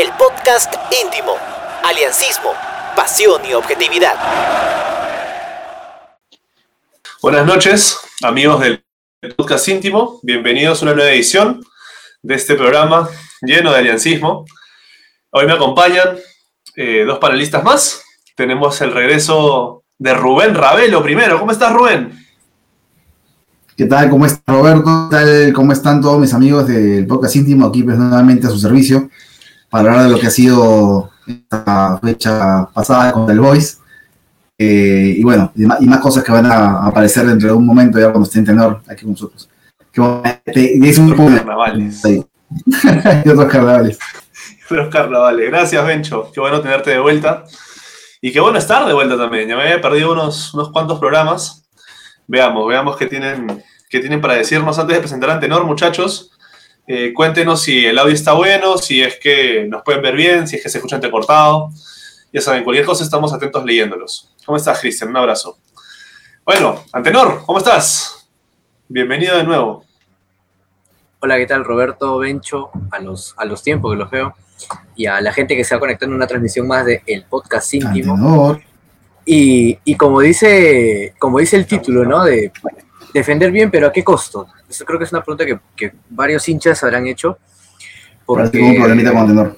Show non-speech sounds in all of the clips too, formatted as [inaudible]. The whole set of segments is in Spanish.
el podcast íntimo, aliancismo, pasión y objetividad. Buenas noches, amigos del podcast íntimo. Bienvenidos a una nueva edición de este programa lleno de aliancismo. Hoy me acompañan eh, dos panelistas más. Tenemos el regreso de Rubén Ravelo primero. ¿Cómo estás, Rubén? ¿Qué tal? ¿Cómo está Roberto? ¿Qué tal? ¿Cómo están todos mis amigos del podcast íntimo? Aquí pues nuevamente a su servicio para hablar de lo que ha sido esta fecha pasada con el Voice. Eh, y bueno, y más, cosas que van a aparecer dentro de un momento ya cuando esté en tenor aquí con nosotros. Que es un grupo carnavales. [laughs] y otros carnavales. Otros carnavales. Gracias, Bencho. Qué bueno tenerte de vuelta. Y qué bueno estar de vuelta también. Ya me había perdido unos, unos cuantos programas. Veamos, veamos qué tienen, qué tienen para decirnos antes de presentar a Tenor, muchachos. Eh, cuéntenos si el audio está bueno, si es que nos pueden ver bien, si es que se escucha entrecortado. Ya saben, cualquier cosa estamos atentos leyéndolos. ¿Cómo estás, Cristian? Un abrazo. Bueno, Antenor, ¿cómo estás? Bienvenido de nuevo. Hola, ¿qué tal? Roberto Bencho, a los, a los tiempos que los veo, y a la gente que se va conectando en una transmisión más de El Podcast Íntimo. Y, y, como, dice, como dice el título, ¿no? De defender bien, pero ¿a qué costo? Eso creo que es una pregunta que, varios hinchas habrán hecho. Porque un problemita con tenor.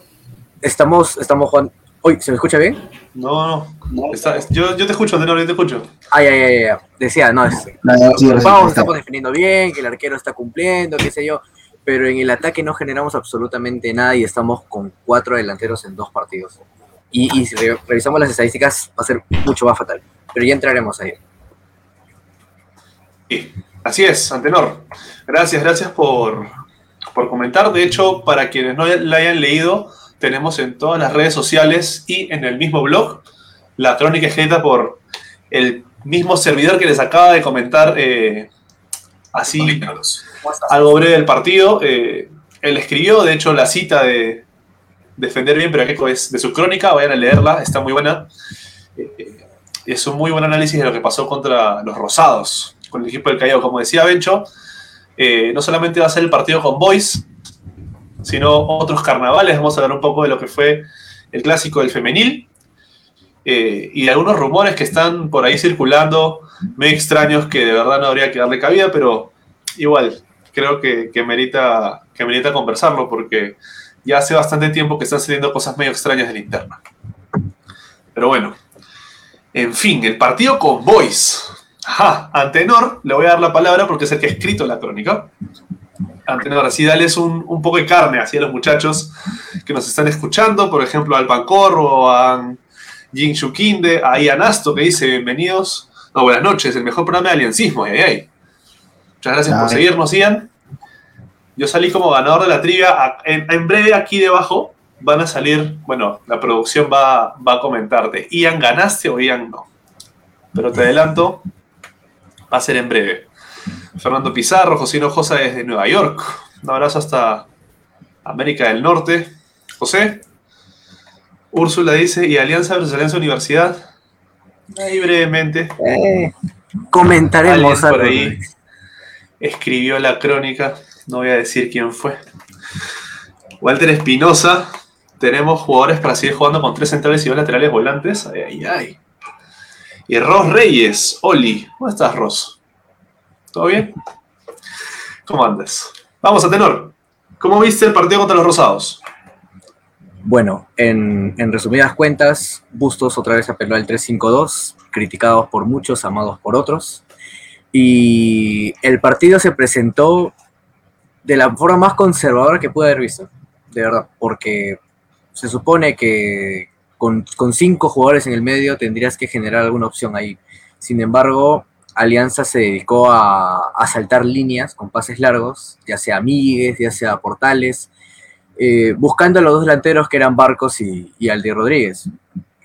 Estamos, estamos jugando. Oye, ¿se me escucha bien? No, no. yo, yo, te escucho, tenor, yo te escucho. Ay, ay, ay, ay. Decía, no, es, estamos defendiendo bien, que el arquero está cumpliendo, qué sé yo. Pero en el ataque no generamos absolutamente nada y estamos con cuatro delanteros en dos partidos. Y, y si revisamos las estadísticas, va a ser mucho más fatal. Pero ya entraremos ahí. Sí. Así es, Antenor. Gracias, gracias por, comentar. De hecho, para quienes no la hayan leído, tenemos en todas las redes sociales y en el mismo blog la crónica escrita por el mismo servidor que les acaba de comentar eh, así algo breve del partido. Eh, él escribió, de hecho, la cita de Defender bien, pero que es de su crónica, vayan a leerla, está muy buena. Eh, es un muy buen análisis de lo que pasó contra los Rosados con el equipo del Callao. Como decía Bencho, eh, no solamente va a ser el partido con Boys, sino otros carnavales. Vamos a hablar un poco de lo que fue el clásico del femenil eh, y algunos rumores que están por ahí circulando, muy extraños que de verdad no habría que darle cabida, pero igual creo que, que merita conversarlo porque ya hace bastante tiempo que están saliendo cosas medio extrañas de la. Pero bueno, en fin, el partido con Boys. Ajá, Antenor, le voy a dar la palabra porque es el que ha escrito la crónica. Antenor, así dales un, poco de carne así a los muchachos que nos están escuchando, por ejemplo, al Pancorro, a Jin Shukinde, a Ian Asto, que dice bienvenidos, no, buenas noches, el mejor programa de aliancismo, ay, ay. Muchas gracias por seguirnos, Ian. Yo salí como ganador de la trivia. En, breve, aquí debajo, van a salir, bueno, la producción va, va a comentarte, Ian ganaste o Ian no. Pero te adelanto, va a ser en breve. Fernando Pizarro, José Hinojosa desde Nueva York. Un abrazo hasta América del Norte. José. Úrsula dice, ¿y Alianza versus Alianza Universidad? Ahí brevemente. Eh, comentaremos. por ahí escribió la crónica. No voy a decir quién fue. Walter Espinosa. Tenemos jugadores para seguir jugando con tres centrales y dos laterales volantes. Ay, ay, ay. Y Ros Reyes, Oli. ¿Cómo estás, Ros? ¿Todo bien? ¿Cómo andas? Vamos a tenor. ¿Cómo viste el partido contra los Rosados? Bueno, en, resumidas cuentas, Bustos otra vez apeló al 3-5-2, criticados por muchos, amados por otros. Y el partido se presentó de la forma más conservadora que pude haber visto, de verdad, porque se supone que, con, cinco jugadores en el medio tendrías que generar alguna opción ahí. Sin embargo, Alianza se dedicó a, saltar líneas con pases largos, ya sea Miguel, ya sea Portales, eh, buscando a los dos delanteros que eran Barcos y, y Aldi Rodríguez.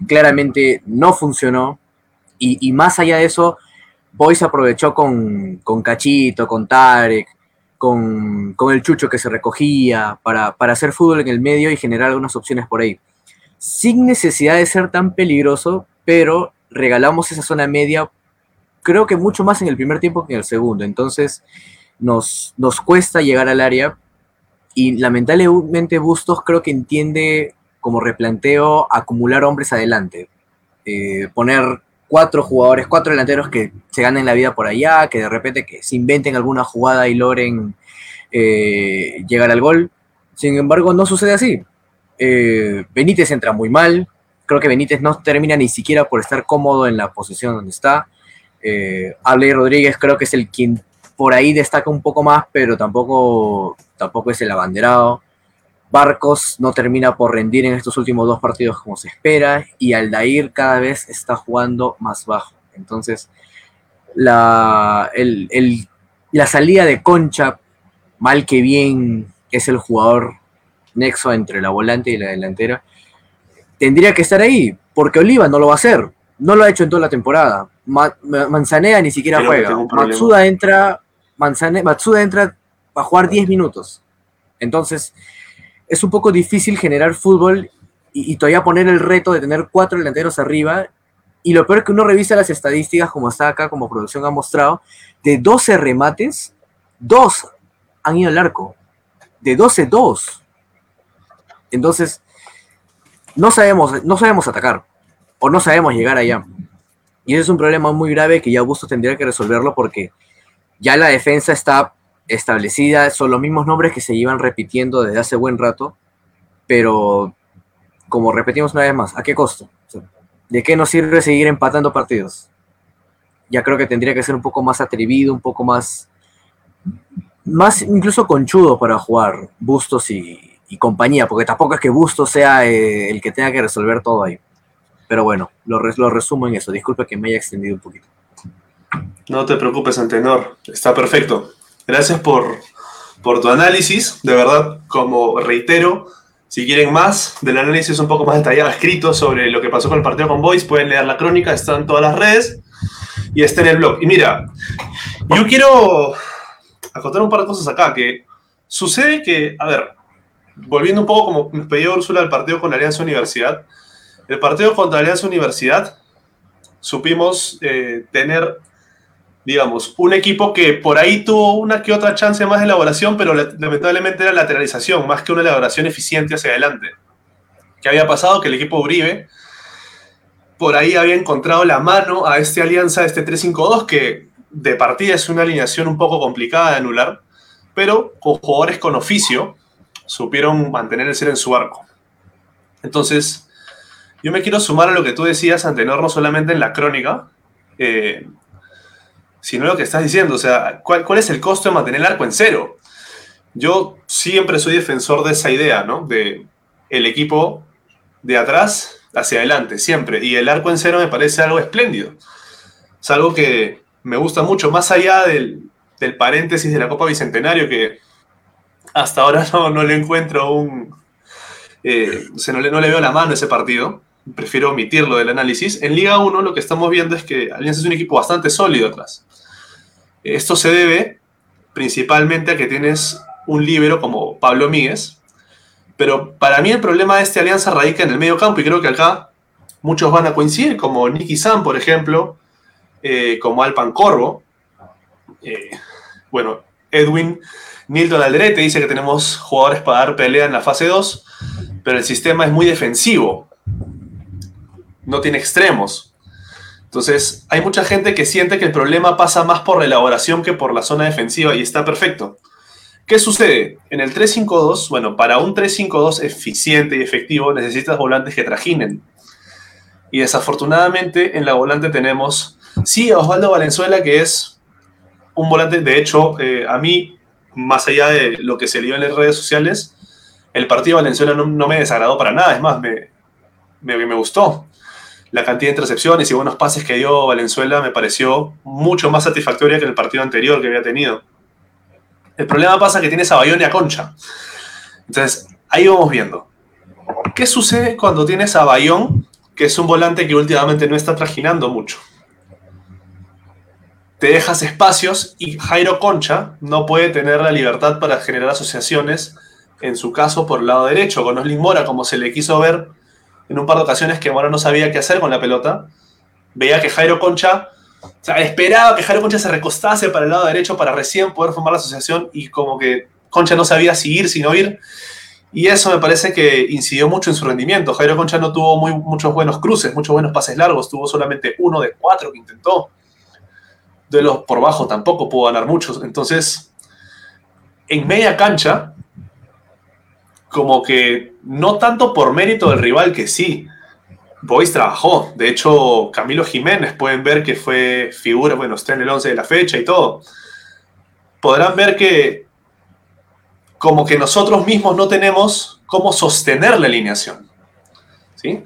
Claramente no funcionó y, más allá de eso, Boys aprovechó con, Cachito, con Tarek, con, el Chucho que se recogía para, para hacer fútbol en el medio y generar algunas opciones por ahí sin necesidad de ser tan peligroso, pero regalamos esa zona media, creo que mucho más en el primer tiempo que en el segundo. Entonces nos, nos cuesta llegar al área y lamentablemente Bustos creo que entiende como replanteo acumular hombres adelante. Eh, poner cuatro jugadores, cuatro delanteros que se ganen la vida por allá, que de repente que se inventen alguna jugada y logren eh, llegar al gol. Sin embargo, no sucede así. Eh, Benítez entra muy mal. Creo que Benítez no termina ni siquiera por estar cómodo en la posición donde está. Eh, Rodríguez creo que es el quien por ahí destaca un poco más, pero tampoco, tampoco es el abanderado. Barcos no termina por rendir en estos últimos dos partidos como se espera y Aldair cada vez está jugando más bajo. Entonces, la, la salida de Concha, mal que bien, es el jugador nexo entre la volante y la delantera, tendría que estar ahí, porque Oliva no lo va a hacer. No lo ha hecho en toda la temporada. Manzanea ni siquiera juega. Matsuda entra, Matsuda entra a jugar 10 minutos. Entonces, es un poco difícil generar fútbol y, todavía poner el reto de tener cuatro delanteros arriba. Y lo peor es que uno revisa las estadísticas, como está acá, como producción ha mostrado, de 12 remates, dos han ido al arco. De 12, dos. Entonces, no sabemos, no sabemos atacar o no sabemos llegar allá. Y ese es un problema muy grave que ya Bustos tendría que resolverlo porque ya la defensa está establecida, son los mismos nombres que se llevan repitiendo desde hace buen rato, pero como repetimos una vez más, ¿a qué costo? ¿De qué nos sirve seguir empatando partidos? Ya creo que tendría que ser un poco más atrevido, un poco más, más incluso conchudo para jugar Bustos y, compañía, porque tampoco es que Bustos sea eh, el que tenga que resolver todo ahí. Pero bueno, lo, lo resumo en eso. Disculpe que me haya extendido un poquito. No te preocupes, Antenor. Está perfecto. Gracias por, por tu análisis. De verdad, como reitero, si quieren más del análisis un poco más detallado, escrito sobre lo que pasó con el partido con Boys, pueden leer la crónica, está en todas las redes y está en el blog. Y mira, yo quiero acotar un par de cosas acá, que sucede que, a ver, volviendo un poco como me pidió Úrsula al partido con Alianza Universidad, el partido contra Alianza Universidad supimos eh, tener digamos, un equipo que por ahí tuvo una que otra chance más de elaboración, pero lamentablemente era lateralización, más que una elaboración eficiente hacia adelante. ¿Qué había pasado? Que el equipo Uribe por ahí había encontrado la mano a esta alianza, este 3-5-2, que de partida es una alineación un poco complicada de anular, pero con jugadores con oficio supieron mantener el ser en su arco. Entonces, yo me quiero sumar a lo que tú decías, Antenor, no solamente en la crónica, eh, sino lo que estás diciendo. O sea, ¿cuál, ¿cuál es el costo de mantener el arco en cero? Yo siempre soy defensor de esa idea, ¿no? De el equipo de atrás hacia adelante, siempre. Y el arco en cero me parece algo espléndido. Es algo que me gusta mucho, más allá del, paréntesis de la Copa Bicentenario, que hasta ahora no, no le encuentro un... Eh, no, le, no le veo la mano a ese partido prefiero omitirlo del análisis. En Liga 1 lo que estamos viendo es que Alianza es un equipo bastante sólido atrás. Esto se debe principalmente a que tienes un líbero como Pablo Míguez, pero para mí el problema de esta alianza radica en el medio campo y creo que acá muchos van a coincidir, como Nicky Sam, por ejemplo, eh, como Alpan Corvo. Eh, bueno, Edwin Nilton Alderete dice que tenemos jugadores para dar pelea en la fase 2, pero el sistema es muy defensivo no tiene extremos. Entonces, hay mucha gente que siente que el problema pasa más por la elaboración que por la zona defensiva y está perfecto. ¿Qué sucede? En el 3-5-2, bueno, para un 3-5-2 eficiente y efectivo necesitas volantes que trajinen. Y desafortunadamente en la volante tenemos, sí, Osvaldo Valenzuela, que es un volante, de hecho, eh, a mí, más allá de lo que se dio en las redes sociales, el partido de Valenzuela no, me desagradó para nada, es más, me, me, me gustó la cantidad de intercepciones y buenos pases que dio Valenzuela me pareció mucho más satisfactoria que el partido anterior que había tenido. El problema pasa que tienes a Bayón y a Concha. Entonces, ahí vamos viendo. ¿Qué sucede cuando tienes a Bayón, que es un volante que últimamente no está trajinando mucho? Te dejas espacios y Jairo Concha no puede tener la libertad para generar asociaciones, en su caso por el lado derecho, con Oslin Mora, como se le quiso ver en un par de ocasiones que Mora no sabía qué hacer con la pelota. Veía que Jairo Concha, o sea, esperaba que Jairo Concha se recostase para el lado derecho para recién poder formar la asociación y como que Concha no sabía si ir, si ir. Y eso me parece que incidió mucho en su rendimiento. Jairo Concha no tuvo muy, muchos buenos cruces, muchos buenos pases largos, tuvo solamente uno de cuatro que intentó. De los por bajo tampoco pudo ganar muchos. Entonces, en media cancha, como que no tanto por mérito del rival que sí. Boys trabajó. De hecho, Camilo Jiménez pueden ver que fue figura, bueno, está en el 11 de la fecha y todo. Podrán ver que como que nosotros mismos no tenemos cómo sostener la alineación. ¿Sí?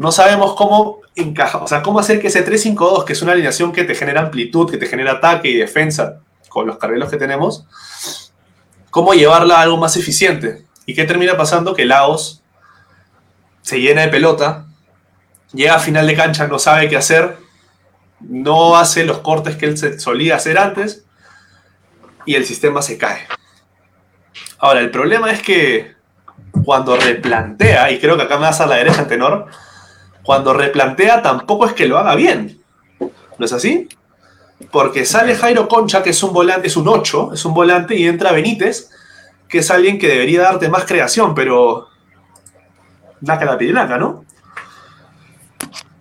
No sabemos cómo encajar, o sea, cómo hacer que ese 3-5-2, que es una alineación que te genera amplitud, que te genera ataque y defensa con los carriles que tenemos, cómo llevarla a algo más eficiente. ¿Y qué termina pasando? Que Laos se llena de pelota, llega a final de cancha, no sabe qué hacer, no hace los cortes que él solía hacer antes y el sistema se cae. Ahora, el problema es que cuando replantea, y creo que acá me vas a la derecha, tenor, cuando replantea tampoco es que lo haga bien. ¿No es así? Porque sale Jairo Concha, que es un volante, es un 8, es un volante, y entra Benítez, que es alguien que debería darte más creación, pero. Naca la pirinaca, ¿no?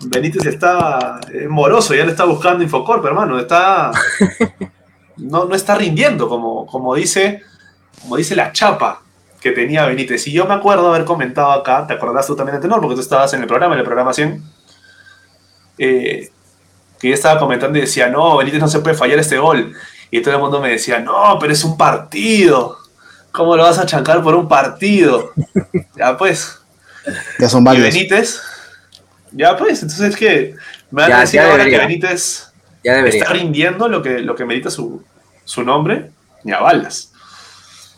Benítez está moroso, ya le está buscando Infocorp, hermano. Está. [laughs] No, no está rindiendo, como, como, dice, como dice la chapa que tenía Benítez. Y yo me acuerdo haber comentado acá, ¿te acordás tú también de Tenor? Porque tú estabas en el programa, en el programa 100. Eh, que yo estaba comentando y decía, no, Benítez no se puede fallar este gol. Y todo el mundo me decía, no, pero es un partido. ¿Cómo lo vas a chancar por un partido? [laughs] ya pues. Ya son varios. Y Benítez. Ya pues, entonces es que me van a decir ahora que Benítez está rindiendo lo que, lo que medita su, su nombre. Ni a balas.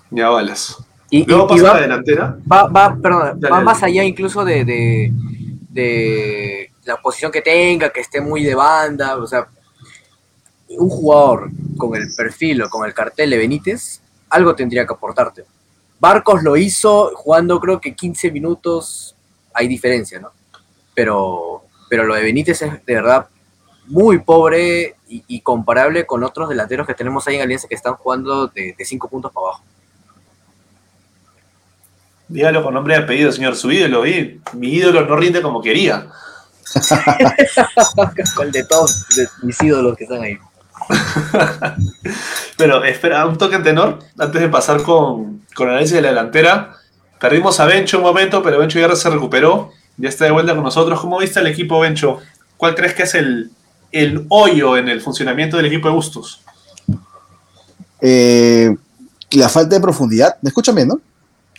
Ni a balas. Y, Luego pasa va, la delantera. Va, va, perdón, va más allá incluso de, de, de la posición que tenga, que esté muy de banda. O sea, un jugador con el perfil o con el cartel de Benítez algo tendría que aportarte. Barcos lo hizo jugando creo que 15 minutos, hay diferencia, ¿no? Pero, pero lo de Benítez es de verdad muy pobre y, comparable con otros delanteros que tenemos ahí en Alianza que están jugando de 5 puntos para abajo. Dígalo con nombre y apellido, señor. Su ídolo, y mi ídolo no rinde como quería. [laughs] con de todos mis ídolos que están ahí. [laughs] Pero espera, un toque en tenor antes de pasar con, con el análisis de la delantera. Perdimos a Bencho un momento, pero Bencho ya se recuperó. Ya está de vuelta con nosotros. ¿Cómo viste el equipo, Bencho? ¿Cuál crees que es el, el hoyo en el funcionamiento del equipo de Bustos? Eh, la falta de profundidad. ¿Me escuchan bien, no?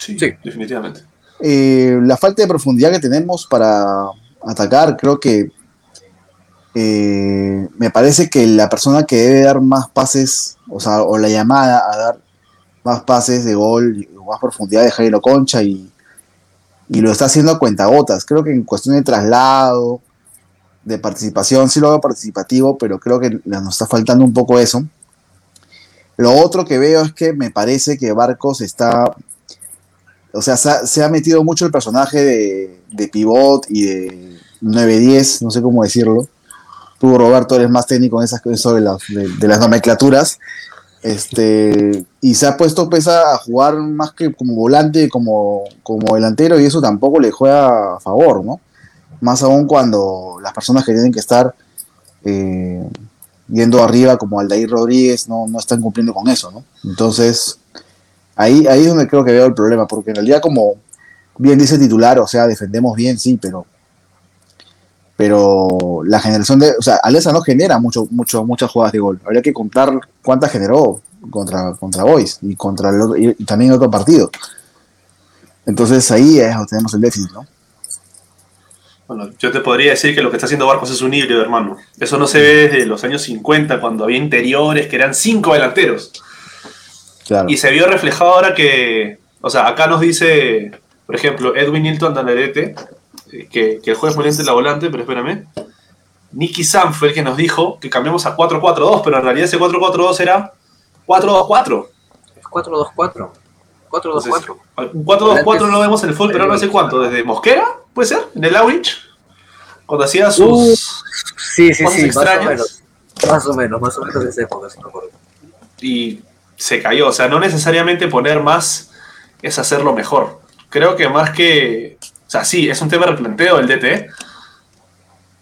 Sí, sí. definitivamente. Eh, la falta de profundidad que tenemos para atacar, creo que eh, me parece que la persona que debe dar más pases, o sea, o la llamada a dar más pases de gol, más profundidad de Jairo Concha y, y lo está haciendo a cuentagotas. Creo que en cuestión de traslado, de participación, sí lo hago participativo, pero creo que nos está faltando un poco eso. Lo otro que veo es que me parece que Barcos está, o sea, se ha, metido mucho el personaje de, de pivot y de 9-10, no sé cómo decirlo tú, Roberto, eres más técnico en esas cosas de las, de, las nomenclaturas. Este, y se ha puesto pesa a jugar más que como volante, como, como delantero, y eso tampoco le juega a favor, ¿no? Más aún cuando las personas que tienen que estar eh, yendo arriba, como Aldair Rodríguez, no, no están cumpliendo con eso, ¿no? Entonces, ahí, ahí es donde creo que veo el problema, porque en realidad, como bien dice el titular, o sea, defendemos bien, sí, pero pero la generación de, o sea, Alianza no genera mucho, mucho, muchas jugadas de gol. Habría que contar cuántas generó contra, contra Boys y contra el y, también otro partido. Entonces ahí es donde tenemos el déficit, ¿no? Bueno, yo te podría decir que lo que está haciendo Barcos es un híbrido, hermano. Eso no se ve desde los años 50, cuando había interiores que eran cinco delanteros. Y se vio reflejado ahora que, o sea, acá nos dice, por ejemplo, Edwin Nilton Danarete, que, el juez ponente la volante, pero espérame. Nicky Sam fue el que nos dijo que cambiamos a 4-4-2, pero en realidad ese 4-4-2 era 4-2-4. 4-2-4. 4-2-4. Un 4-2-4 lo vemos en el fútbol, pero no sé cuánto. ¿Desde Mosquera? ¿Puede ser? ¿En el Aurich? Cuando hacía sus. Uh, sí, sí, sí. Extrañas. Más o menos, más o menos, de esa época, si me acuerdo. Y se cayó. O sea, no necesariamente poner más es hacerlo mejor. Creo que más que. O sea, sí, es un tema de replanteo el DT.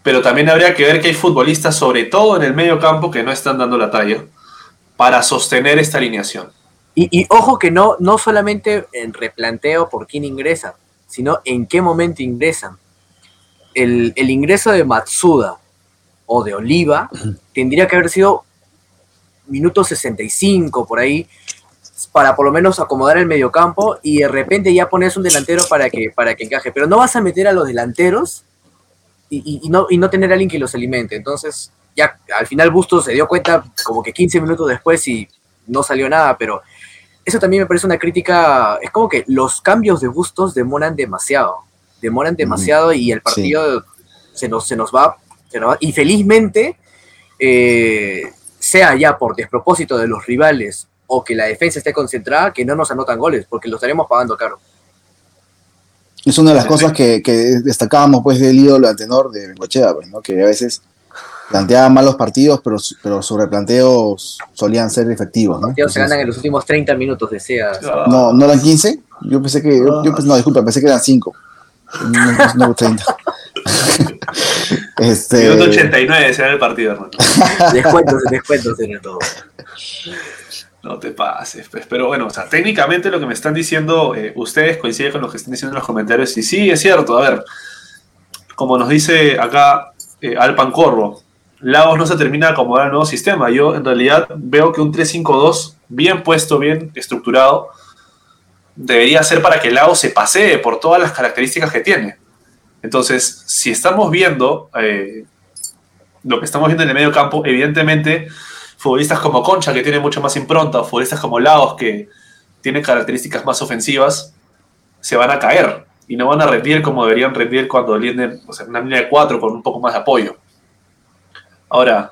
Pero también habría que ver que hay futbolistas, sobre todo en el medio campo, que no están dando la talla para sostener esta alineación. Y, y ojo que no, no solamente en replanteo por quién ingresa, sino en qué momento ingresan. El, el ingreso de Matsuda o de Oliva tendría que haber sido minuto 65 por ahí para por lo menos acomodar el mediocampo y de repente ya pones un delantero para que, para que encaje. Pero no vas a meter a los delanteros y, y- no, y no tener a alguien que los alimente. Entonces, ya al final Bustos se dio cuenta como que 15 minutos después y no salió nada, pero eso también me parece una crítica. Es como que los cambios de Bustos demoran demasiado. Demoran demasiado y el partido se, nos, se, nos va, se nos va. Y felizmente, eh, sea ya por despropósito de los rivales o que la defensa esté concentrada, que no nos anotan goles, porque lo estaremos pagando caro. Es una de las cosas que, que destacábamos pues del ídolo a tenor de Bengochea, pues, ¿no? que a veces planteaba malos partidos, pero, pero sus replanteos solían ser efectivos. ¿no? Ellos se Entonces, ganan en los últimos 30 minutos de SEA. Ah, no, ¿No eran 15? Yo pensé que. Yo, yo pensé- no, disculpa, pensé que eran 5. No, no, no, 30. [laughs] [laughs] este, Minuto 89 será el partido, hermano. [laughs] Descuentos, descuentos en todo. No te pases, pues. Pero bueno, o sea, técnicamente lo que me están diciendo eh, ustedes coincide con lo que están diciendo en los comentarios. Y sí, es cierto. A ver, como nos dice acá eh, Alpan Corvo, Lagos no se termina de acomodar al nuevo sistema. Yo en realidad veo que un 3-5-2 bien puesto, bien estructurado, debería ser para que Lagos se pasee por todas las características que tiene. Entonces, si estamos viendo eh, lo que estamos viendo en el medio campo, evidentemente futbolistas como Concha, que tiene mucho más impronta, futbolistas como Laos, que tienen características más ofensivas, se van a caer y no van a rendir como deberían rendir cuando rinden o una línea de cuatro con un poco más de apoyo. Ahora,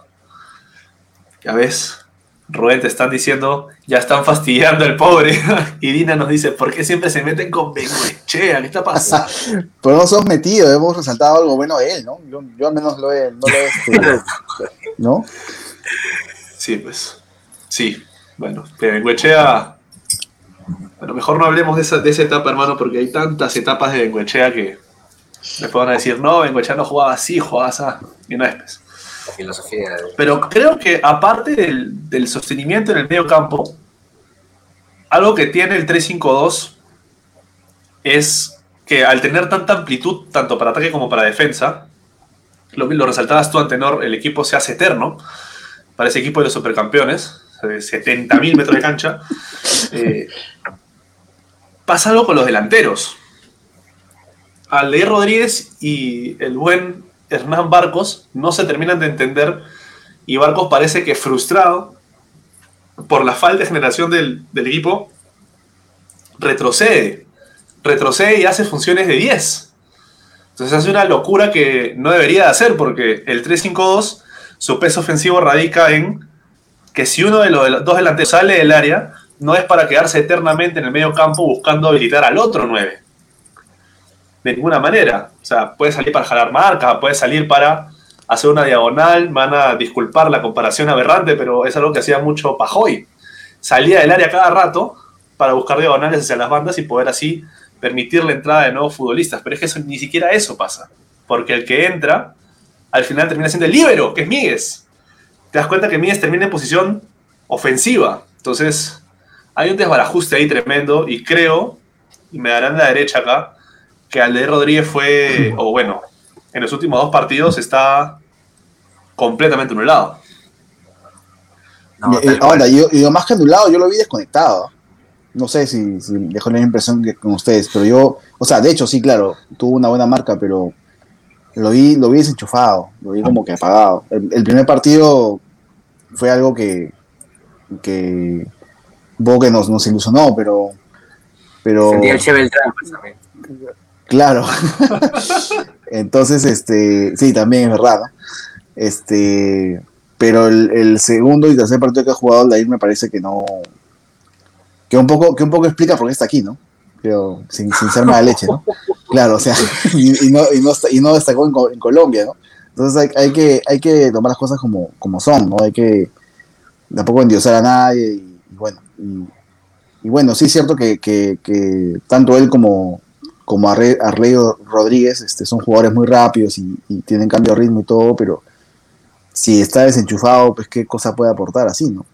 ya ves, Rubén, te están diciendo, ya están fastidiando al pobre. [laughs] y Dina nos dice, ¿por qué siempre se meten con Bengoechea? ¿Qué está pasando? [laughs] pero no somos metidos, hemos resaltado algo bueno de él, ¿no? Yo, yo al menos lo he. No, lo he, este, [laughs] ¿no? Sí, pues. Sí. Bueno, Bengoechea. Bueno, mejor no hablemos de esa, de esa etapa, hermano, porque hay tantas etapas de Bengoechea que después van a decir, no, Bengoechea no jugaba así, jugaba así. Y no es, pues. Filosofía Pero creo que aparte del, del sostenimiento en el medio campo, algo que tiene el 3-5-2 es que al tener tanta amplitud, tanto para ataque como para defensa, lo, lo resaltabas tú, Antenor, el equipo se hace eterno. Para ese equipo de los supercampeones, de 70.000 metros de cancha, eh, pasa algo con los delanteros. Aldeir Rodríguez y el buen Hernán Barcos no se terminan de entender y Barcos parece que frustrado por la falta de generación del, equipo retrocede, retrocede y hace funciones de 10. Entonces hace una locura que no debería de hacer porque el 3-5-2 su peso ofensivo radica en que si uno de los dos delanteros sale del área no es para quedarse eternamente en el medio campo buscando habilitar al otro 9 de ninguna manera. O sea, puede salir para jalar marca, puede salir para hacer una diagonal. Van a disculpar la comparación aberrante, pero es algo que hacía mucho Pajoy. Salía del área cada rato para buscar diagonales hacia las bandas y poder así permitir la entrada de nuevos futbolistas. Pero es que eso, ni siquiera eso pasa. Porque el que entra, al final termina siendo el líbero, que es Míguez. Te das cuenta que Míguez termina en posición ofensiva. Entonces, hay un desbarajuste ahí tremendo y creo, y me darán la derecha acá, que Alde Rodríguez fue, o bueno, en los últimos dos partidos está completamente anulado. No, Eh, ahora, yo, yo más que anulado, yo lo vi desconectado. No sé si, si dejó la misma impresión que con ustedes, pero yo, o sea, de hecho, sí, claro, tuvo una buena marca, pero lo vi, lo vi desenchufado, lo vi como que apagado. El, el primer partido fue algo que, que un poco que nos, nos ilusionó, pero, pero Sentía el Che Beltrán, pues, también. Claro. [laughs] Entonces, este, sí, también es verdad, ¿no? Este, pero el, segundo y tercer partido que ha jugado Aldair me parece que no, que un poco, que un poco explica por qué está aquí, ¿no? Pero sin, sin ser mala leche, ¿no? Claro, o sea, [laughs] y, no, y, no, y no destacó en, Co- en Colombia, ¿no? Entonces hay, que, hay que tomar las cosas como, como son, ¿no? Hay que tampoco endiosar a nadie y, bueno, y, bueno, sí es cierto que, que tanto él como, como Arre, Arley Rodríguez, este, son jugadores muy rápidos y, y tienen cambio de ritmo y todo, pero si está desenchufado, pues qué cosa puede aportar así, ¿no?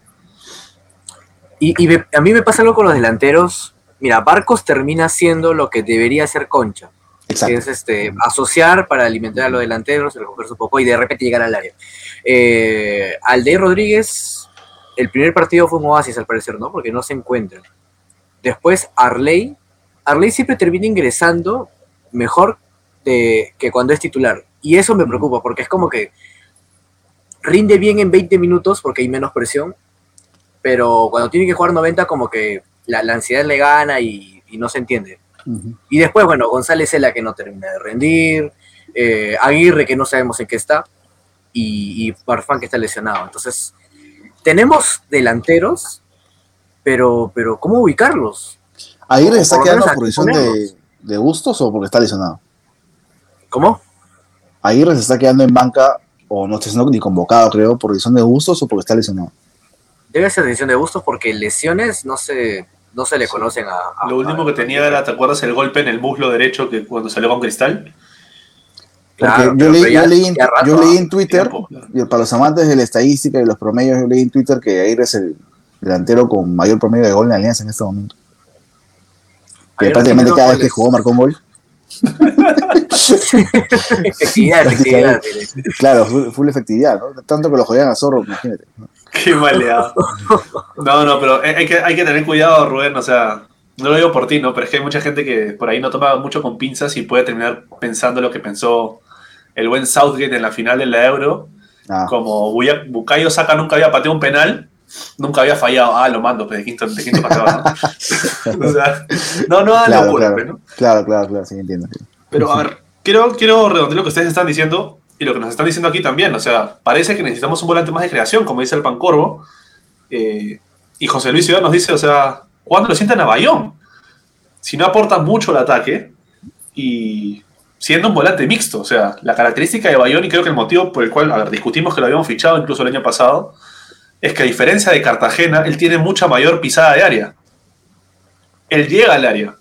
Y, y me- a mí me pasa algo con los delanteros. Mira, Barcos termina siendo lo que debería ser Concha, que es este, asociar para alimentar a los delanteros, recogerse un poco y de repente llegar al área. Eh, Aldey Rodríguez, el primer partido fue un oasis al parecer, ¿no? Porque no se encuentra. Después Arley, Arley siempre termina ingresando mejor de- que cuando es titular. Y eso me preocupa, porque es como que rinde bien en 20 minutos porque hay menos presión, pero cuando tiene que jugar 90 como que la, la ansiedad le gana y, y no se entiende. Y después, bueno, González es la que no termina de rendir, eh, Aguirre que no sabemos en qué está, y, y Farfán que está lesionado. Entonces, tenemos delanteros, pero, pero ¿cómo ubicarlos? ¿Aguirre está quedando por decisión de, gustos o porque está lesionado? ¿Cómo? Aguirre se está quedando en banca, o no está siendo ni convocado, creo, por decisión de gustos o porque está lesionado. Debe ser decisión de gustos porque lesiones no se, no se le conocen a... a- Lo último a- que tenía era, ¿te acuerdas el golpe en el muslo derecho que cuando salió con Cristal? Porque Claro, yo, leí, pero ya- yo leí en, ya rato, yo leí en Twitter, Tiempo. para los amantes de la estadística y los promedios, yo leí en Twitter que Aguirre es el delantero con mayor promedio de gol en la alianza en este momento. Que prácticamente cada vez que jugó marcó un gol. efectividad, efectividad. Claro, full, full efectividad, ¿no? Tanto que lo jodían a Zorro, imagínate. ¿no? Qué maleado. No, no, pero hay que, hay que tener cuidado, Rubén. O sea, no lo digo por ti, ¿no? Pero es que hay mucha gente que por ahí no toma mucho con pinzas y puede terminar pensando lo que pensó el buen Southgate en la final de la Euro. Ah, Como Bukayo Saka nunca había pateado un penal, nunca había fallado. Ah, lo mando, pues de quinto, de quinto pateaba, ¿no? [laughs] o sea, no, no claro, locura, claro, ¿no? claro, claro, claro, sí, entiendo. sí. Pero a ver, quiero, quiero redondear lo que ustedes están diciendo y lo que nos están diciendo aquí también. O sea, parece que necesitamos un volante más de creación, como dice el Pancorvo. Eh, y José Luis Ciudad nos dice, o sea, ¿cuándo lo sientan a Bayón? Si no aporta mucho al ataque y siendo un volante mixto. O sea, la característica de Bayón, y creo que el motivo por el cual, a ver, discutimos que lo habíamos fichado incluso el año pasado, es que a diferencia de Cartagena, él tiene mucha mayor pisada de área. Él llega al área,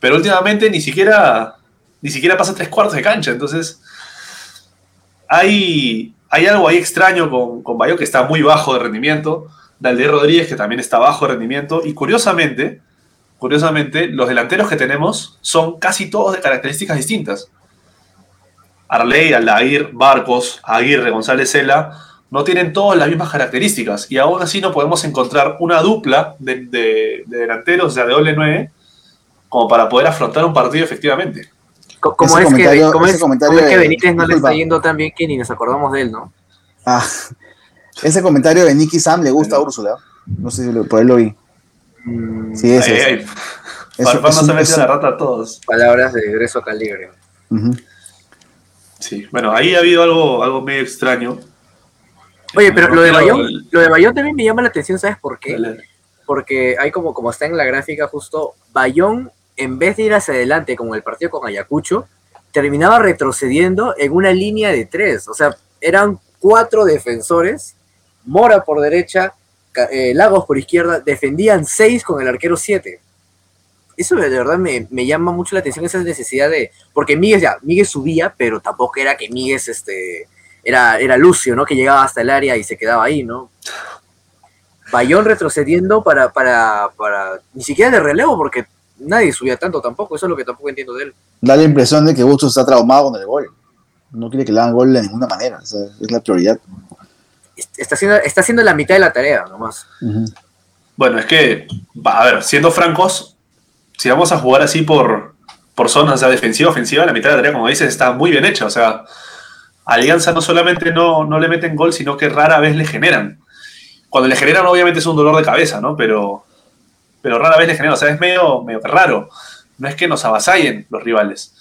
pero últimamente ni siquiera, ni siquiera pasa tres cuartos de cancha. Entonces, hay, hay algo ahí extraño con, con Bayón que está muy bajo de rendimiento. Daldé Rodríguez, que también está bajo de rendimiento. Y curiosamente, curiosamente, los delanteros que tenemos son casi todos de características distintas. Arley, Aldair, Barcos, Aguirre, González Cela, no tienen todas las mismas características. Y aún así no podemos encontrar una dupla de, de- de delanteros, o sea, de doble 9, como para poder afrontar un partido efectivamente. Co- ¿Cómo Ese es, que, cómo es- comentario cómo es que Benítez no le está yendo tan bien que ni nos acordamos de él, no? Ah, [laughs] ese comentario de Nicky Sam le gusta a Úrsula. No sé si lo- por ahí lo vi. Mm, Sí, ese Ay, es. ay, Es- Farfán es no un- se mete es- la rata a todos. Palabras de egreso calibre. Ujú. Sí, bueno, ahí ha habido algo, algo medio extraño. Oye, pero No lo de Bayón, lo de Bayón también me llama la atención, ¿sabes por qué? Porque hay como, como está en la gráfica justo, Bayón, en vez de ir hacia adelante como el partido con Ayacucho, terminaba retrocediendo en una línea de tres. O sea, eran cuatro defensores, Mora por derecha, eh, Lagos por izquierda, defendían seis con el arquero siete. Eso de verdad me, me llama mucho la atención, esa necesidad de... Porque Miguel ya, Miguel subía, pero tampoco era que Miguel este, era, era Lucio, ¿no? Que llegaba hasta el área y se quedaba ahí, ¿no? Bayón retrocediendo para, para, para, ni siquiera de relevo, porque nadie subía tanto tampoco, eso es lo que tampoco entiendo de él. Da la impresión de que Bustos está traumado con el gol. No quiere que le hagan gol de ninguna manera. o sea, es la prioridad. Está haciendo, está haciendo la mitad de la tarea, nomás. Bueno, es que, va, a ver, siendo francos, si vamos a jugar así por, por zonas, o sea, defensiva, ofensiva, la mitad de la tarea, como dices, está muy bien hecha. O sea, Alianza no solamente no, no le meten gol, sino que rara vez le generan. Cuando le generan, obviamente es un dolor de cabeza, ¿no? Pero, pero rara vez le generan. O sea, es medio, medio raro. No es que nos avasallen los rivales.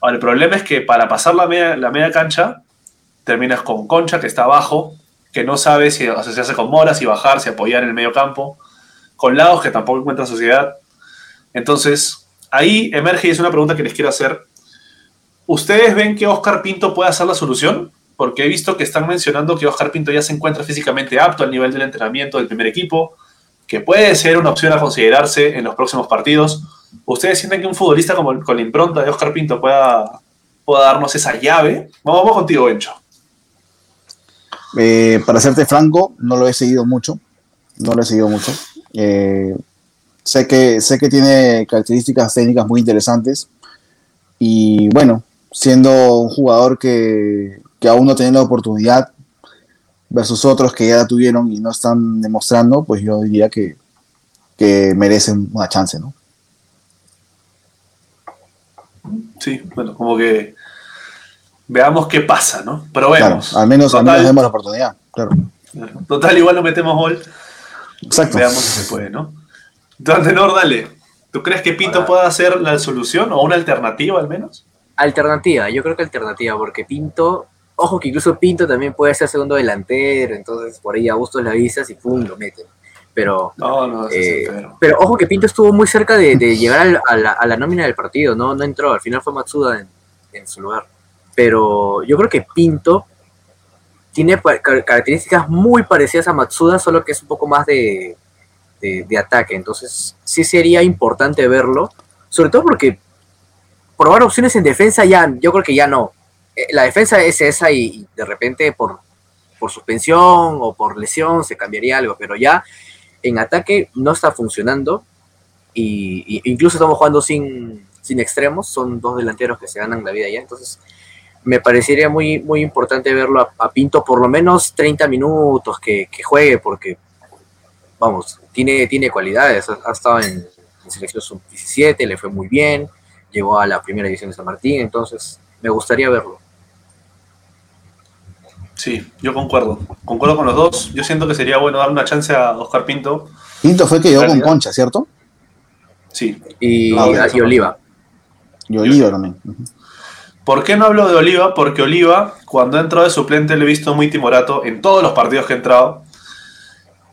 Ahora, el problema es que para pasar la media, la media cancha, terminas con Concha, que está abajo, que no sabe si asociarse con Mora, si bajar, si apoyar en el medio campo, con Laos, que tampoco encuentra sociedad. Entonces, ahí emerge y es una pregunta que les quiero hacer. ¿Ustedes ven que Oscar Pinto puede hacer la solución? Porque he visto que están mencionando que Oscar Pinto ya se encuentra físicamente apto al nivel del entrenamiento del primer equipo, que puede ser una opción a considerarse en los próximos partidos. ¿Ustedes sienten que un futbolista como, con la impronta de Oscar Pinto pueda, pueda darnos esa llave? Vamos, vamos contigo, Bencho. Eh, para serte franco, no lo he seguido mucho. No lo he seguido mucho. Eh, sé, que, sé que tiene características técnicas muy interesantes. Y bueno, siendo un jugador que, que aún no tiene la oportunidad versus otros que ya la tuvieron y no están demostrando, pues yo diría que, que merecen una chance, ¿no? Sí, bueno, como que veamos qué pasa, ¿no? Probemos. Claro, al menos, al Total- menos demos la oportunidad, claro. Total, igual no metemos gol. Exacto. Veamos si se puede, ¿no? Entonces, Tenor, dale. ¿Tú crees que Pinto Ahora- pueda ser la solución o una alternativa al menos? Alternativa, yo creo que alternativa, porque Pinto, ojo que incluso Pinto también puede ser segundo delantero, entonces por ahí a gusto le avisas y pum, lo meten. Pero, No, no, ese eh, pero. pero ojo que Pinto estuvo muy cerca de, de llegar al- a, la, a la nómina del partido, no, no entró, al final fue Matsuda en, en su lugar. Pero yo creo que Pinto tiene características muy parecidas a Matsuda, solo que es un poco más de, de, de ataque, entonces sí sería importante verlo, sobre todo porque probar opciones en defensa ya, yo creo que ya no. Eh, La defensa es esa y, de repente por, por suspensión o por lesión se cambiaría algo, pero ya en ataque no está funcionando y, incluso estamos jugando sin, sin extremos, son dos delanteros que se ganan la vida ya, entonces me parecería muy, muy importante verlo a, Pinto por lo menos 30 minutos que, juegue porque, vamos, tiene, tiene cualidades, ha, ha estado en, en selección sub-17, le fue muy bien, llegó a la primera división de San Martín, entonces me gustaría verlo. Sí, yo concuerdo. Concuerdo con los dos. Yo siento que sería bueno darle una chance a Oscar Pinto. Pinto fue que llegó con. Concha, ¿cierto? Sí. Y, Ah, y Oliva. Y Oliva también. ¿Por qué no hablo de Oliva? Porque Oliva, cuando ha entrado de suplente, lo he visto muy timorato en todos los partidos que ha entrado.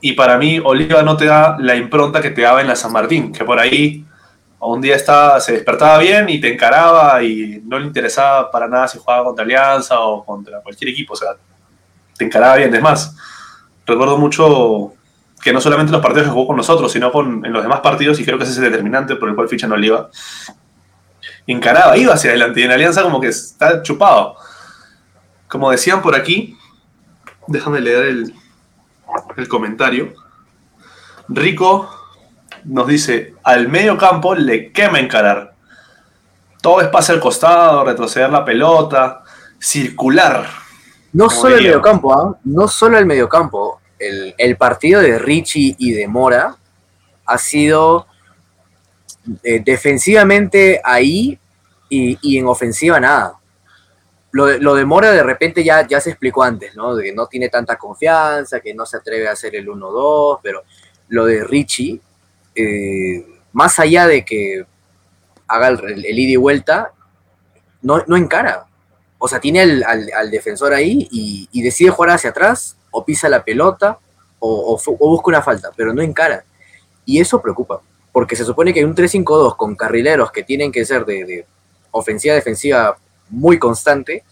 Y para mí, Oliva no te da la impronta que te daba en la San Martín, que por ahí un día estaba, se despertaba bien y te encaraba y no le interesaba para nada si jugaba contra Alianza o contra cualquier equipo. O sea, te encaraba bien. Es más, recuerdo mucho que no solamente los partidos que jugó con nosotros, sino con, en los demás partidos, y creo que ese es el determinante por el cual fichan a Oliva, encaraba, iba hacia adelante y en Alianza como que está chupado. Como decían por aquí, déjame leer el, el comentario. Rico nos dice, al medio campo le quema encarar. Todo es pase al costado, retroceder la pelota, circular. No solo el mediocampo, ¿ah? no solo el mediocampo. El, el partido de Richie y de Mora ha sido eh, defensivamente ahí y, y en ofensiva nada. Lo de, lo de Mora de repente ya, ya se explicó antes, ¿no? De que no tiene tanta confianza, que no se atreve a hacer el 1-2, pero lo de Richie, eh, más allá de que haga el, el ida y vuelta, no, no encara. O sea, tiene al, al- al defensor ahí y, decide jugar hacia atrás, o pisa la pelota, o, busca una falta, pero no encara. Y eso preocupa, porque se supone que hay un 3-5-2 con carrileros que tienen que ser de, de ofensiva-defensiva muy constante,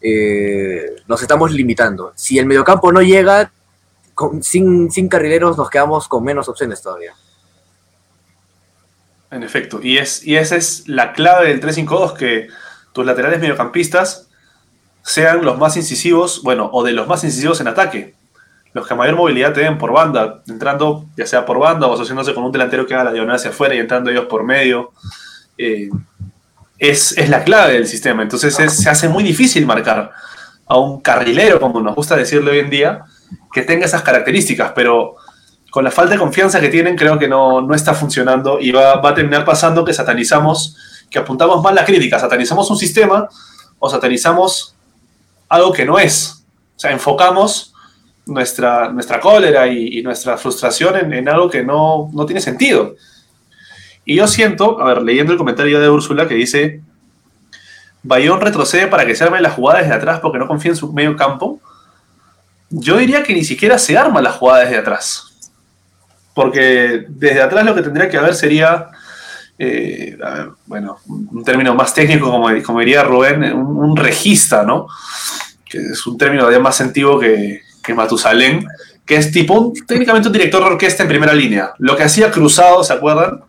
eh, nos estamos limitando. Si el mediocampo no llega, con- sin, sin carrileros nos quedamos con menos opciones todavía. En efecto, y, es, y esa es la clave del 3-5-2, que tus laterales mediocampistas sean los más incisivos, bueno, o de los más incisivos en ataque. Los que mayor movilidad te den por banda, entrando ya sea por banda o asociándose con un delantero que haga la diagonal hacia afuera y entrando ellos por medio. Eh, es, es la clave del sistema. Entonces es- se hace muy difícil marcar a un carrilero, como nos gusta decirle hoy en día, que tenga esas características, pero con la falta de confianza que tienen, creo que no, no está funcionando y va, va a terminar pasando que satanizamos, que apuntamos mal la crítica, satanizamos un sistema o satanizamos algo que no es. O sea, enfocamos nuestra, nuestra cólera y, nuestra frustración en, en algo que no, no tiene sentido. Y yo siento, a ver, leyendo el comentario de Úrsula que dice, Bayón retrocede para que se armen las jugadas desde atrás porque no confía en su medio campo. Yo diría que ni siquiera se arman las jugadas desde atrás. Porque desde atrás lo que tendría que haber sería, eh, a ver, bueno, un término más técnico, como, como diría Rubén, un, un regista, ¿no? Que es un término ya más antiguo que, que Matusalén, que es tipo un- técnicamente un director de orquesta en primera línea. Lo que hacía Cruzado, ¿se acuerdan?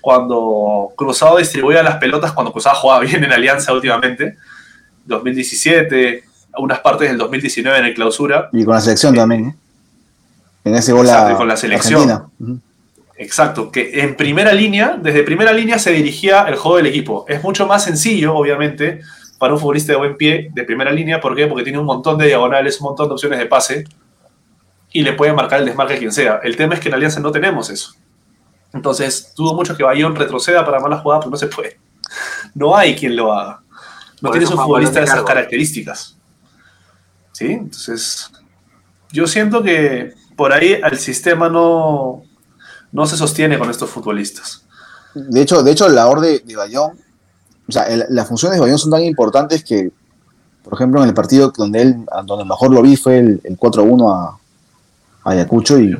cuando Cruzado distribuía las pelotas, cuando Cruzado jugaba bien en Alianza últimamente, 2017, unas partes del 2019 en el clausura. Y con la selección Eh, también, ¿eh? En ese gol Exacto, a con la selección. Exacto, que en primera línea, desde primera línea se dirigía el juego del equipo. Es mucho más sencillo, obviamente, para un futbolista de buen pie de primera línea. ¿Por qué? Porque tiene un montón de diagonales, un montón de opciones de pase y le puede marcar el desmarque a quien sea. El tema es que en Alianza no tenemos eso. Entonces, dudo mucho que Bayón retroceda para armar la jugada, pero no se puede. No hay quien lo haga. No Por tienes un futbolista de esas características. ¿Sí? Entonces, yo siento que por ahí el sistema no, no se sostiene con estos futbolistas. De hecho, de hecho, la labor de, Bayón, o sea, el- las funciones de Bayón son tan importantes que, por ejemplo, en el partido donde él, donde mejor lo vi fue el, el 4-1 a, a Ayacucho y,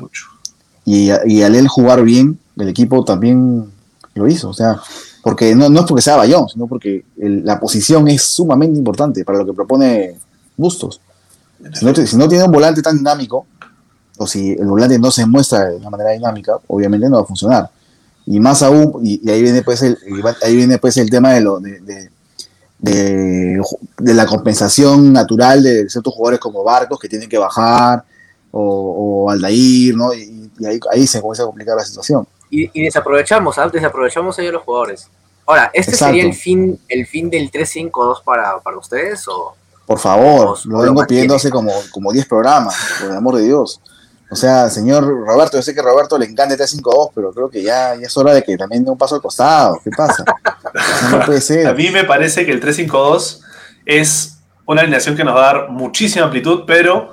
y, y al él jugar bien, el equipo también lo hizo. O sea, porque no, no es porque sea Bayón, sino porque el- la posición es sumamente importante para lo que propone Bustos. Si no, te- si no tiene un volante tan dinámico, o si el volante no se muestra de una manera dinámica, obviamente no va a funcionar. Y más aún, y, y ahí viene pues el, ahí viene pues el tema de lo de, de, de- de la compensación natural de ciertos jugadores como Barcos que tienen que bajar, o, o Aldair, ¿no? Y, y ahí, ahí se comienza a complicar la situación. Y, y desaprovechamos, ¿ah? Desaprovechamos a los jugadores. Ahora, ¿este Exacto. sería el fin, el fin del 3-5-2 para, para ustedes? O... Por favor, lo o lo vengo pidiendo hace como, como 10 programas, por el amor de Dios. O sea, señor Roberto, yo sé que a Roberto le encanta el 3-5-2, pero creo que ya, es hora de que también dé un paso al costado. ¿Qué pasa? No puede A ser. mí me parece que el 3-5-2 es una alineación que nos va a dar muchísima amplitud, pero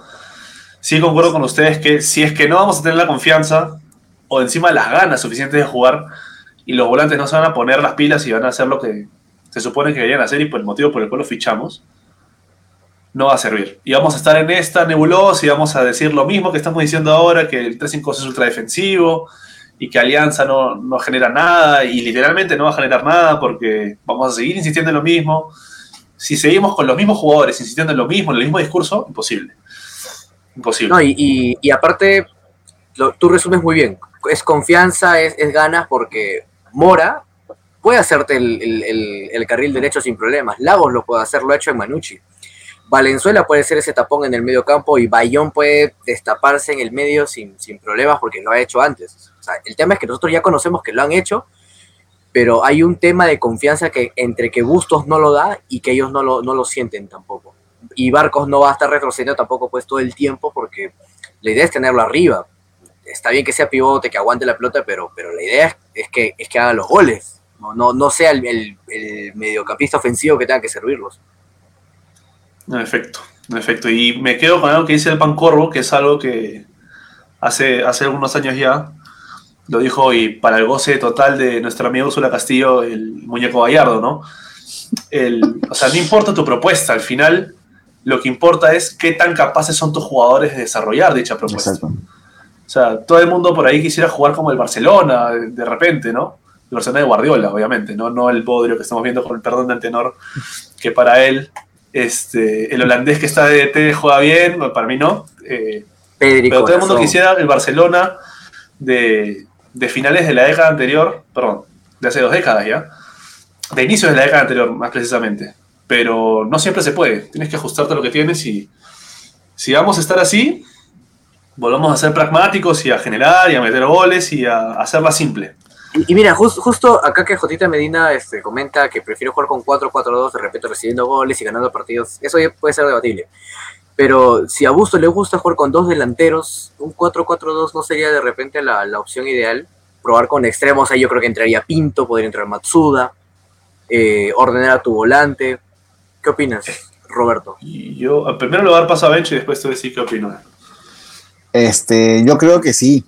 sí concuerdo con ustedes que si es que no vamos a tener la confianza o encima las ganas suficientes de jugar y los volantes no se van a poner las pilas y van a hacer lo que se supone que deberían hacer y por el motivo por el cual los fichamos, no va a servir. Y vamos a estar en esta nebulosa y vamos a decir lo mismo que estamos diciendo ahora, que el 3-5 es ultra defensivo y que Alianza no, no genera nada y literalmente no va a generar nada porque vamos a seguir insistiendo en lo mismo. Si seguimos con los mismos jugadores insistiendo en lo mismo, en el mismo discurso, imposible. Imposible. No, y, aparte, lo- tú resumes muy bien. Es confianza, es, es ganas, porque Mora puede hacerte el, el- el- el carril derecho sin problemas. Lagos lo puede hacer, lo ha hecho en Manucci. Valenzuela puede ser ese tapón en el medio campo y Bayón puede destaparse en el medio sin, sin problemas porque lo ha hecho antes. O sea, el tema es que nosotros ya conocemos que lo han hecho, pero hay un tema de confianza que entre que Bustos no lo da y que ellos no lo, no lo sienten tampoco. Y Barcos no va a estar retrocediendo tampoco pues todo el tiempo porque la idea es tenerlo arriba. Está bien que sea pivote, que aguante la pelota, pero, pero la idea es, que, es que haga los goles. No, no, no sea el, el- el mediocampista ofensivo que tenga que servirlos. En efecto, en efecto. Y me quedo con algo que dice el Pancorvo, que es algo que hace, hace algunos años ya lo dijo y para el goce total de nuestra amiga Úrsula Castillo, el muñeco Gallardo, ¿no? El, o sea, no importa tu propuesta, al final lo que importa es qué tan capaces son tus jugadores de desarrollar dicha propuesta. Exacto. O sea, todo el mundo por ahí quisiera jugar como el Barcelona, de, repente, ¿no? El Barcelona de Guardiola, obviamente, ¿no? No el bodrio que estamos viendo con el perdón de Antenor, que para él, este, el holandés que está de DT juega bien, para mí no. eh, pero todo el mundo quisiera el Barcelona de, de finales de la década anterior, perdón, de hace dos décadas ya, de inicios de la década anterior, más precisamente. Pero no siempre se puede, tienes que ajustarte a lo que tienes y si vamos a estar así, volvamos a ser pragmáticos y a generar y a meter goles y a hacerla simple. Y, y mira, jus- justo acá que Jotita Medina este, comenta que prefiere jugar con 4-4-2, de repente recibiendo goles y ganando partidos, eso ya puede ser debatible. Pero si a Busto le gusta jugar con dos delanteros, un 4-4-2 no sería de repente la, la opción ideal. Probar con extremos, ahí yo creo que entraría Pinto, podría entrar Matsuda, eh, ordenar a tu volante. ¿Qué opinas, Roberto? Y yo primero le voy a dar paso a Bencho y después te voy a decir qué opino. Este, yo creo que sí,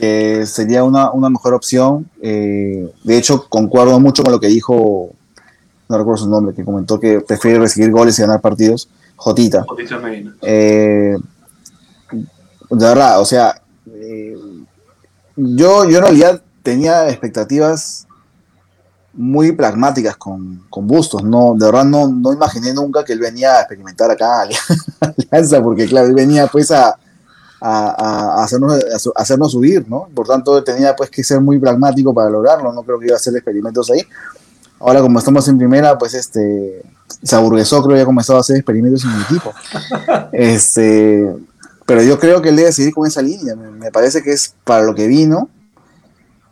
que sería una, una mejor opción. Eh, de hecho, concuerdo mucho con lo que dijo, no recuerdo su nombre, que comentó que prefiere recibir goles y ganar partidos. Jotita. Jotita Medina. Eh, de verdad, o sea, eh, yo, yo en realidad tenía expectativas muy pragmáticas con, con Bustos. No, de verdad no, no imaginé nunca que él venía a experimentar acá a Alianza, porque claro, él venía pues a, a, a hacernos, a hacernos subir, ¿no? Por tanto, tenía pues que ser muy pragmático para lograrlo, no creo que iba a hacer experimentos ahí. Ahora, como estamos en primera, pues este se aburguesó, creo que ya comenzó a hacer experimentos en el equipo. [laughs] Este, pero yo creo que él debe seguir con esa línea. Me, me parece que es para lo que vino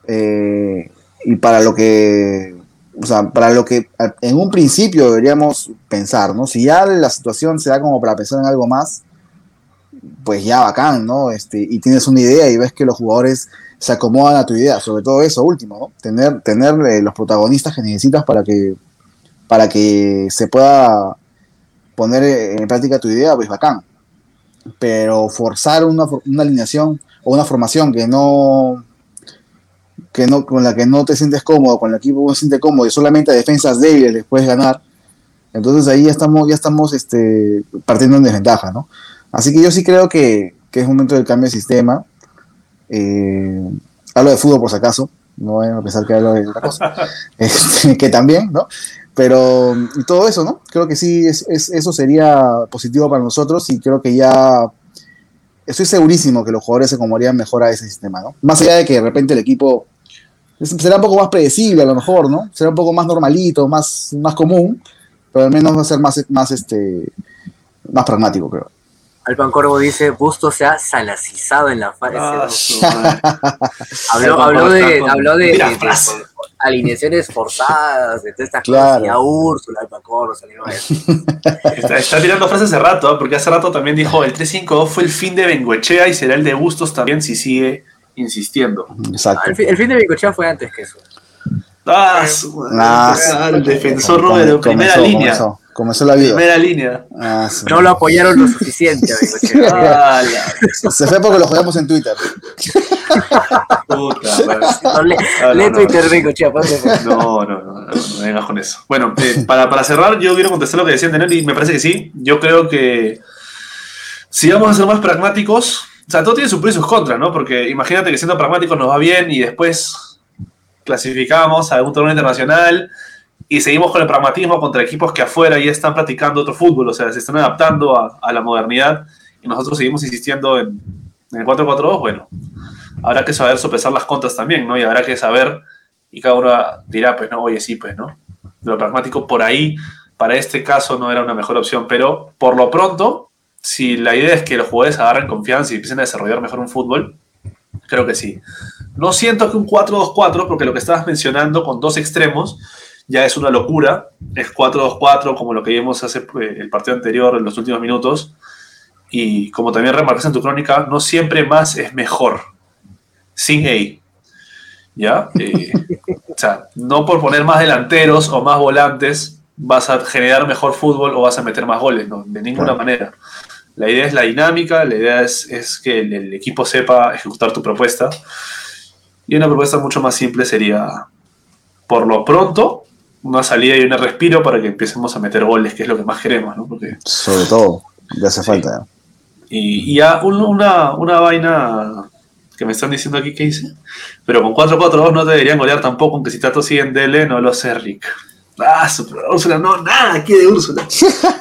eh, y para lo que, o sea, para lo que en un principio deberíamos pensar, ¿no? Si ya la situación se da como para pensar en algo más, pues ya bacán, ¿no? Este, y tienes una idea y ves que los jugadores se acomodan a tu idea, sobre todo eso último, ¿no? Tener, tener eh, los protagonistas que necesitas para que, para que se pueda poner eh, en práctica tu idea, pues bacán. Pero forzar una, una alineación o una formación que no, que no, con la que no te sientes cómodo, con el equipo no se siente cómodo y solamente a defensas débiles les puedes ganar, entonces ahí ya estamos, ya estamos este, partiendo en desventaja, ¿no? Así que yo sí creo que, que es momento del cambio de sistema. Eh, hablo de fútbol por si acaso, no vayan a pensar que hablo de otra cosa, [laughs] Este, que también, ¿no? Pero y todo eso, ¿no? Creo que sí, es, es- eso sería positivo para nosotros y creo que ya estoy segurísimo que los jugadores se acomodarían mejor a ese sistema, ¿no? Más allá de que de repente el equipo será un poco más predecible a lo mejor, ¿no? Será un poco más normalito, más, más común, pero al menos va a ser más, más, este, más pragmático, creo. Alpan Corvo dice, Busto se ha salacizado en la fase. Ah, [laughs] habló, de, habló de, de- de- de alineaciones forzadas, de todas estas Claro. cosas. Y a Úrsula, Alpan Corvo salió. [laughs] Está, está tirando frases hace rato, ¿eh? porque hace rato también dijo el 3-5-2 fue el fin de Bengoechea y será el de Bustos también si sigue insistiendo. Exacto. El, fin- el fin de Bicochea fue antes que eso. Ah, su madre. Ah, el defensor Romero, primera comenzó, línea. Comenzó, comenzó la vida. Primera línea. Ah, sí. No lo apoyaron lo suficiente a Bicochea. [laughs] Ah, la Se fue porque lo jugamos en Twitter. puta. No, le, Ah, no, no. Twitter ponte. No, no, no, no, no vengas con eso. Bueno, eh, para, para cerrar, yo quiero contestar lo que decían Tener y me parece que sí. Yo creo que si vamos a ser más pragmáticos, o sea, todo tiene sus pros y sus contras, ¿no? Porque imagínate que siendo pragmáticos nos va bien y después clasificamos a algún torneo internacional y seguimos con el pragmatismo contra equipos que afuera ya están practicando otro fútbol, o sea, se están adaptando a, a la modernidad y nosotros seguimos insistiendo en, en el 4-4-2, bueno, habrá que saber sopesar las contras también, ¿no? Y habrá que saber, y cada uno dirá, pues no, oye, sí, pues, ¿no? Lo pragmático por ahí, para este caso, no era una mejor opción, pero por lo pronto, si la idea es que los jugadores agarren confianza y empiecen a desarrollar mejor un fútbol, creo que sí. No siento que un 4-2-4, porque lo que estabas mencionando con dos extremos ya es una locura. Es 4-2-4, como lo que vimos hace eh, el partido anterior, en los últimos minutos. Y como también remarcas en tu crónica, no siempre más es mejor. Sin A. ¿Ya? Eh, [laughs] o sea, no por poner más delanteros o más volantes vas a generar mejor fútbol o vas a meter más goles, no, de ninguna Claro. manera. La idea es la dinámica, la idea es, es que el, el equipo sepa ejecutar tu propuesta. Y una propuesta mucho más simple sería, por lo pronto, una salida y un respiro para que empecemos a meter goles, que es lo que más queremos, ¿no? Porque Sobre todo, ya hace Sí. falta. y, y ya un- una, una vaina que me están diciendo aquí que hice. Pero con 4-4-2 no te deberían golear tampoco, aunque si Tato sigue en DL, no lo sé, Rick. Ah, su- Úrsula, no, nada aquí de Úrsula. [laughs]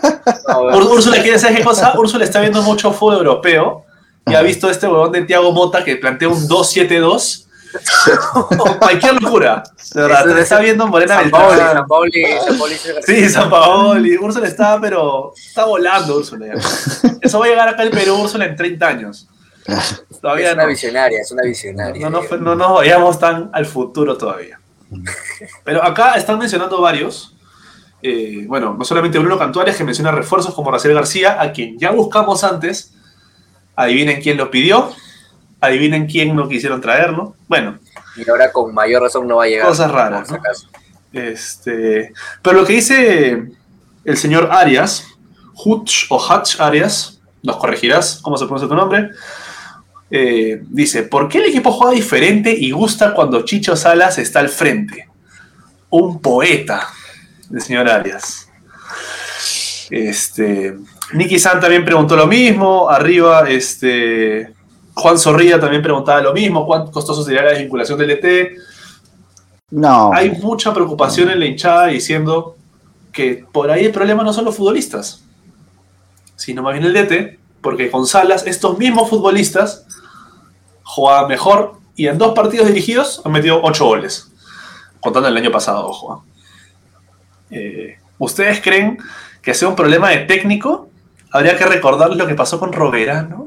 Úr- Úrsula quiere saber qué cosa. Úrsula está viendo mucho fútbol europeo y ha visto este huevón de Thiago Mota que plantea un 2-7-2. [laughs] cualquier locura. De está viendo Morena San Paoli. San Paoli, [laughs] San Paoli se- Sí, San Paoli. Úrsula está, pero está volando Úrsula. [laughs] Eso va a llegar acá al Perú, Úrsula, en 30 años. Todavía Es una no. visionaria, es una visionaria. No, no, fue- no nos vayamos tan al futuro todavía. Pero acá están mencionando varios. Eh, bueno, no solamente Bruno Cantuares, que menciona refuerzos como Raciel García, a quien ya buscamos antes. Adivinen quién lo pidió. Adivinen quién no quisieron traerlo. Bueno, Y ahora con mayor razón no va a llegar. Cosas raras, ¿no? Este, pero lo que dice el señor Arias, Hutch o Hutch Arias, nos corregirás cómo se pronuncia tu nombre. eh, dice: ¿Por qué el equipo juega diferente y gusta cuando Chicho Salas está al frente? Un poeta, el señor Arias. Este, Nicky San también preguntó lo mismo. Arriba, este, Juan Zorrilla también preguntaba lo mismo. ¿Cuánto costoso sería la desvinculación del DT? No, hay mucha preocupación en la hinchada diciendo que por ahí el problema no son los futbolistas, sino más bien el DT, Porque con Salas, estos mismos futbolistas jugaban mejor y en dos partidos dirigidos han metido ocho goles. Contando el año pasado, ojo. ¿ah? Eh, ¿Ustedes creen que sea un problema de técnico? Habría que recordar lo que pasó con Roberano.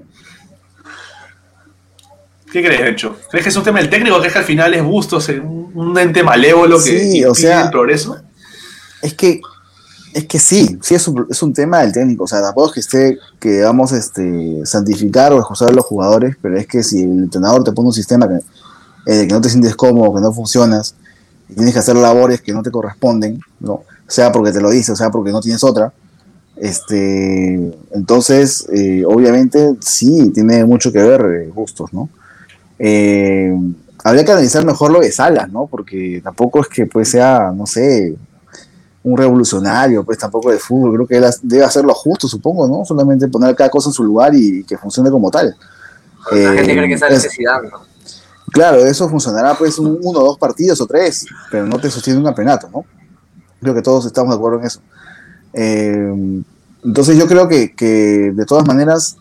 ¿Qué crees, Hecho? ¿Crees que es un tema del técnico? ¿Crees que al final es Bustos, un, ente malévolo que Sí, o sea, el progreso? Es que, es que sí, sí es un, es un tema del técnico. O sea, tampoco es que esté, que vamos este, santificar o excusar a los jugadores, pero es que si el entrenador te pone un sistema que, eh, que no te sientes cómodo, que no funcionas, y tienes que hacer labores que no te corresponden, ¿no? sea porque te lo dice, o sea porque no tienes otra, este, entonces, eh, obviamente, sí, tiene mucho que ver eh, gustos, ¿no? Eh, habría que analizar mejor lo de Salas, ¿no? Porque tampoco es que pues sea, no sé, un revolucionario, pues tampoco de fútbol, creo que él debe hacerlo justo, supongo, ¿no? Solamente poner cada cosa en su lugar y que funcione como tal. La gente Eh, cree que esa es- necesidad, ¿no? Claro, eso funcionará pues un, uno o dos partidos o tres, pero no te sostiene un campeonato, ¿no? Creo que todos estamos de acuerdo en eso. Eh, entonces yo creo que, que de todas maneras,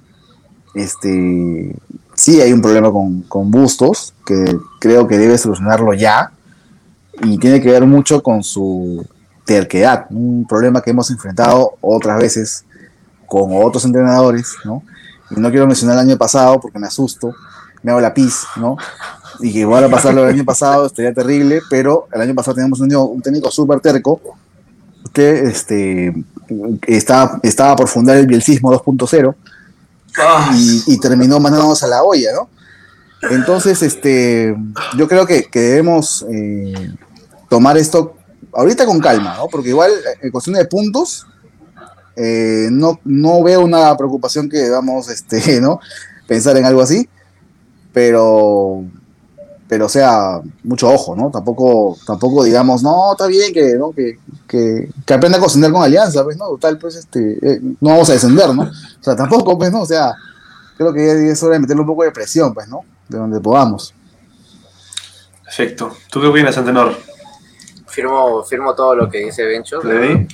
este, sí hay un problema con, con Bustos, que creo que debe solucionarlo ya, y tiene que ver mucho con su terquedad, un problema que hemos enfrentado otras veces con otros entrenadores, ¿no? Y no quiero mencionar el año pasado porque me asusto, me hago la pis, ¿no? Y que igual a pasar lo del año pasado estaría terrible, pero el año pasado teníamos un, un técnico súper terco que este, estaba, estaba por fundar el bielcismo 2.0 Ah, y, y terminó mandándonos a la olla, ¿no? Entonces, este, yo creo que, que debemos eh, tomar esto ahorita con calma, ¿no? Porque igual, eh, en cuestión de puntos, eh, no, no veo una preocupación que debamos, este, [laughs] ¿no? Pensar en algo así, pero, pero o sea, mucho ojo, ¿no? Tampoco, tampoco digamos, no, está bien que, ¿no? que, que, que aprenda a cocinar con alianza, pues, ¿no? Total, pues, este, eh, no vamos a descender, ¿no? O sea, tampoco, pues, ¿no? O sea, creo que ya es hora de meterle un poco de presión, pues, ¿no? De donde podamos. Perfecto. ¿Tú qué opinas, Antenor? Firmo, firmo todo lo que dice Bencho.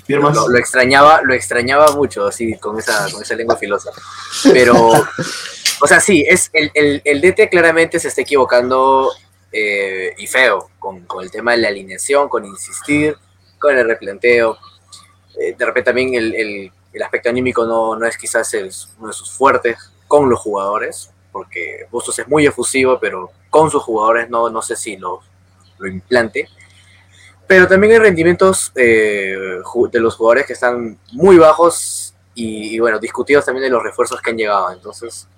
¿Firmas? Lo, lo extrañaba, lo extrañaba mucho, así, con esa, con esa lengua filosa. Pero, [laughs] o sea, sí, es el, el, el DT claramente se está equivocando eh, y feo con, con, el tema de la alineación, con insistir, con el replanteo. Eh, de repente también el, el, el aspecto anímico no, no es quizás el, uno de sus fuertes con los jugadores, porque Bustos es muy efusivo, pero con sus jugadores no, no sé si lo, lo implante. Pero también hay rendimientos eh, de los jugadores que están muy bajos y, y, bueno, discutidos también de los refuerzos que han llegado. Entonces,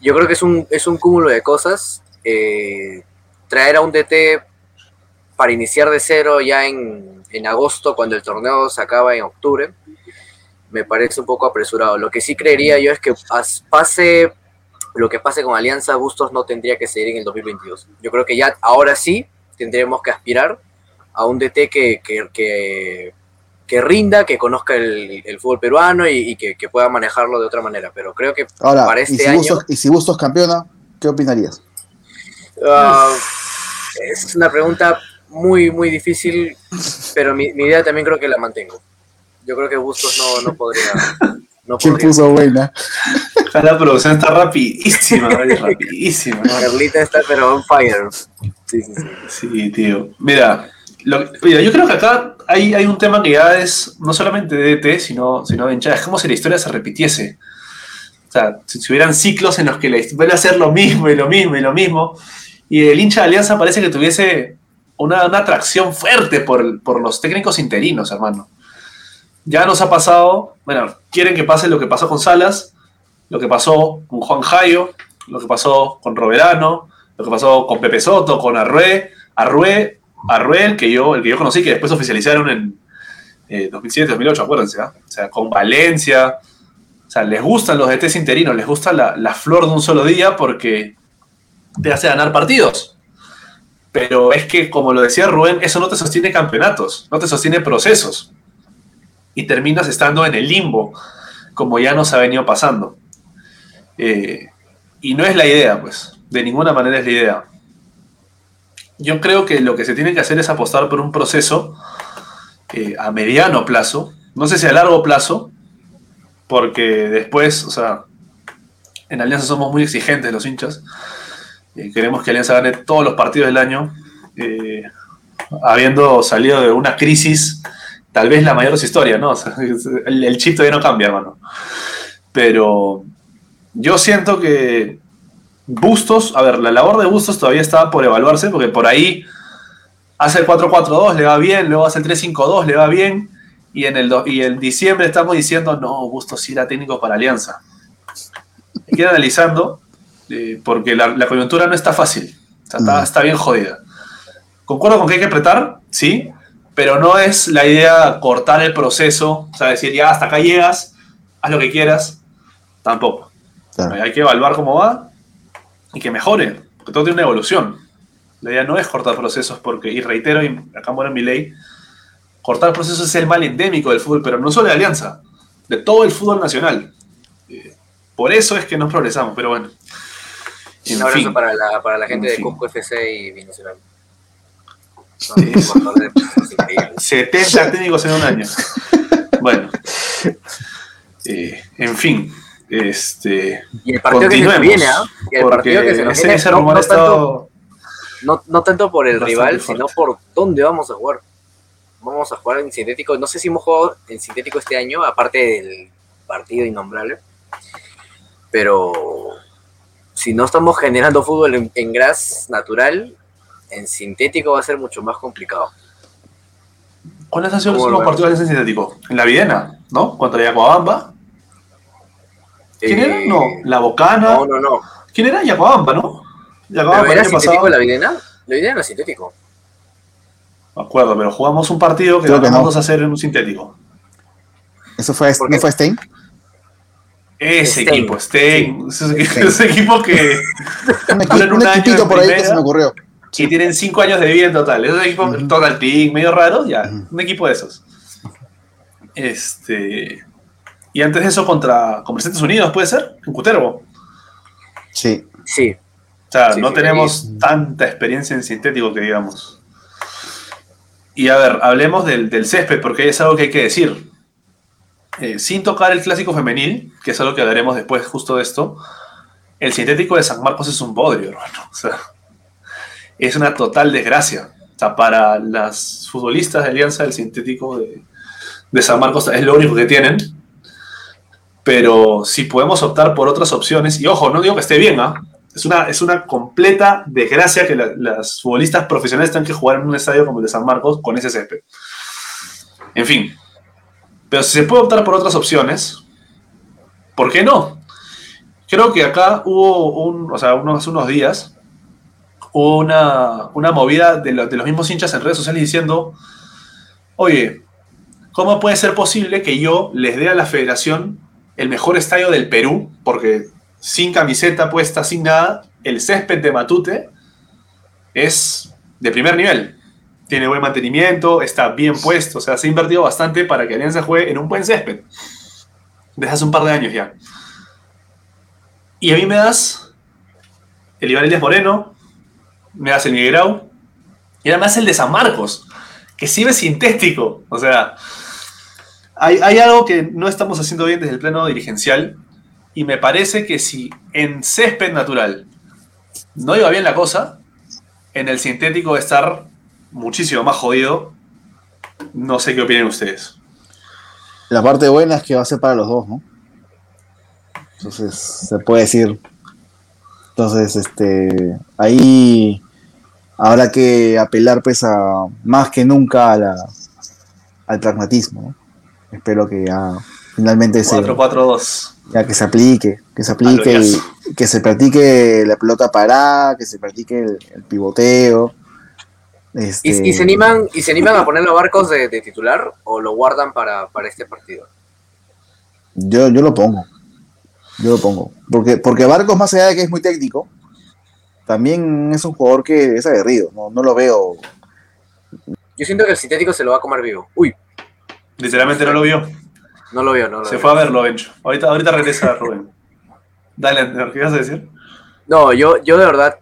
yo creo que es un, es un cúmulo de cosas. Eh, traer a un DT para iniciar de cero ya en, en, agosto, cuando el torneo se acaba en octubre, me parece un poco apresurado. Lo que sí creería yo es que pase lo que pase con Alianza, Bustos no tendría que seguir en el 2022. Yo creo que ya ahora sí tendremos que aspirar a un DT que, que, que, que rinda, que conozca el, el fútbol peruano y, y que, pueda manejarlo de otra manera. Pero creo que Ahora, para este ¿y si año. Bustos, y si Bustos campeona, ¿qué opinarías? Uh, es una pregunta muy, muy difícil, pero mi, mi, idea también creo que la mantengo. Yo creo que Bustos no, no podría. No ¿Quién podría. puso buena? La producción está rapidísima, [laughs] rapidísima. ¿no? Carlita está pero on fire. Sí, sí, sí. Sí, tío. Mira, lo, mira, yo creo que acá hay, hay, un tema que ya es no solamente de DT, sino, sino de hinchada. Es como si la historia se repitiese. O sea, si, si hubieran ciclos en los que le vuelve a hacer lo mismo y lo mismo y lo mismo, y el hincha de Alianza parece que tuviese una, atracción fuerte por, por los técnicos interinos, hermano. Ya nos ha pasado, bueno, quieren que pase lo que pasó con Salas, lo que pasó con Juan Jayo, lo que pasó con Roberano, lo que pasó con Pepe Soto, con Arrué, Arrué, Arrué, el que yo, el que yo conocí, que después oficializaron en eh, 2007, 2008, acuérdense, ¿eh? o sea, con Valencia, o sea, les gustan los DTs interinos, les gusta la flor de un solo día porque te hace ganar partidos. Pero es que, como lo decía Rubén, eso no te sostiene campeonatos, no te sostiene procesos. Y terminas estando en el limbo, como ya nos ha venido pasando. Eh, y no es la idea, pues. De ninguna manera es la idea. Yo creo que lo que se tiene que hacer es apostar por un proceso eh, a mediano plazo, no sé si a largo plazo, porque después, o sea, En Alianza somos muy exigentes los hinchas. Eh, queremos que Alianza gane todos los partidos del año. eh, habiendo salido de una crisis, tal vez la mayor de su historia, ¿no? [laughs] El, el chip todavía no cambia, hermano. Pero yo siento que Bustos, a ver, la labor de Bustos todavía está por evaluarse, porque por ahí hace el 4-4-2, le va bien, luego hace el 3-5-2, le va bien, y en el y en diciembre estamos diciendo, no, Bustos sí era técnico para Alianza. Hay que ir analizando, eh, porque la, la coyuntura no está fácil, o sea, está, bien jodida. Concuerdo con que hay que apretar, sí, pero no es la idea cortar el proceso, o sea, decir, ya hasta acá llegas, haz lo que quieras, tampoco. Claro. Hay que evaluar cómo va y que mejore, porque todo tiene una evolución. La idea no es cortar procesos, porque, y reitero, y acá muere mi ley, cortar procesos es el mal endémico del fútbol, pero no solo de Alianza, de todo el fútbol nacional. Eh, por eso es que no progresamos, pero bueno. En Un abrazo fin. para la, para la gente En de. Cusco FC y Binacional. Sí. jugadores increíbles. 70 técnicos en un año. Bueno. Eh, en fin. Este, Y el partido que se nos viene, ¿ah? Y el partido que se nos viene, ese no- no tanto- No, no tanto por el rival, fuerte. sino por dónde vamos a jugar. Vamos a jugar en sintético. No sé si hemos jugado en sintético este año, aparte del partido innombrable. Pero si no estamos generando fútbol en, en gras natural, en sintético va a ser mucho más complicado. ¿Cuáles han sido los ¿Cómo últimos partidos ese sintético? En la Videna, ¿no? Contra Yacuabamba. ¿Quién Eh, era? No, La Bocana. No, no, no. ¿Quién era? Yacuabamba, ¿no? ¿Pero Yacuabamba el era año sintético pasado. la Videna? La Videna no es sintético. Me acuerdo, pero jugamos un partido que que vamos no. a hacer en un sintético. ¿Eso fue, ¿Por no fue Stein? Ese Stein. equipo, Stein. Ese, Stein. [laughs] ese equipo que Un, equi- un un año equipito por ahí que primera. se me ocurrió. y tienen cinco años de vida en total. Esos equipos, Ujú. Total Team, medio raro, ya. Un equipo de esos. Este. Y antes de eso contra Comerciantes Unidos, ¿puede ser? En Cutervo. Sí. Sí. O sea, Sí, no sí, tenemos tanta experiencia en sintético que digamos. Y a ver, hablemos del, del césped, porque es algo que hay que decir. Eh, sin tocar el clásico femenil, que es algo que hablaremos después justo de esto, el sintético de San Marcos es un bodrio, hermano. Es una total desgracia. O sea, para las futbolistas de Alianza, el sintético de, de San Marcos es lo único que tienen. Pero si podemos optar por otras opciones, y ojo, no digo que esté bien, ¿ah? Es una, es una completa desgracia que la- las futbolistas profesionales tengan que jugar en un estadio como el de San Marcos con ese césped. En fin. Pero si se puede optar por otras opciones, ¿por qué no? Creo que acá hubo un, o sea, unos, unos días, hubo una, una movida de, de los mismos hinchas en redes sociales diciendo, oye, ¿cómo puede ser posible que yo les dé a la federación el mejor estadio del Perú? Porque sin camiseta puesta, sin nada, el césped de Matute es de primer nivel. Tiene buen mantenimiento, está bien puesto, o sea, se ha invertido bastante para que Alianza juegue en un buen césped. Desde hace un par de años ya. Y a mí me das el Iván Elías Moreno, me das el Miguel Grau, y además el de San Marcos, que es sintético. O sea, hay, hay algo que no estamos haciendo bien desde el plano dirigencial, y me parece que si en césped natural no iba bien la cosa, en el sintético estar muchísimo más jodido. No sé qué opinan ustedes. La parte buena es que va a ser para los dos, ¿no? Entonces, se puede decir. Entonces, este, ahí habrá que apelar pues a más que nunca a la, al pragmatismo, ¿no? Espero que ya finalmente se, 4-4-2. ya que se aplique, que se aplique y que se practique la pelota parada, que se practique el, el pivoteo. Este, ¿Y, y se animan, ¿Y se animan a poner los barcos de, de titular o lo guardan para, para este partido? Yo, yo lo pongo. Yo lo pongo. Porque, porque Barcos, más allá de que es muy técnico, también es un jugador que es aguerrido. No, no lo veo. Yo siento que el sintético se lo va a comer vivo. Uy, Literalmente no lo vio. no lo veo, no lo Se fue a verlo, Bencho. Ahorita, ahorita regresa Rubén. Dale, Ander, ¿qué ibas a decir? No, yo, yo de verdad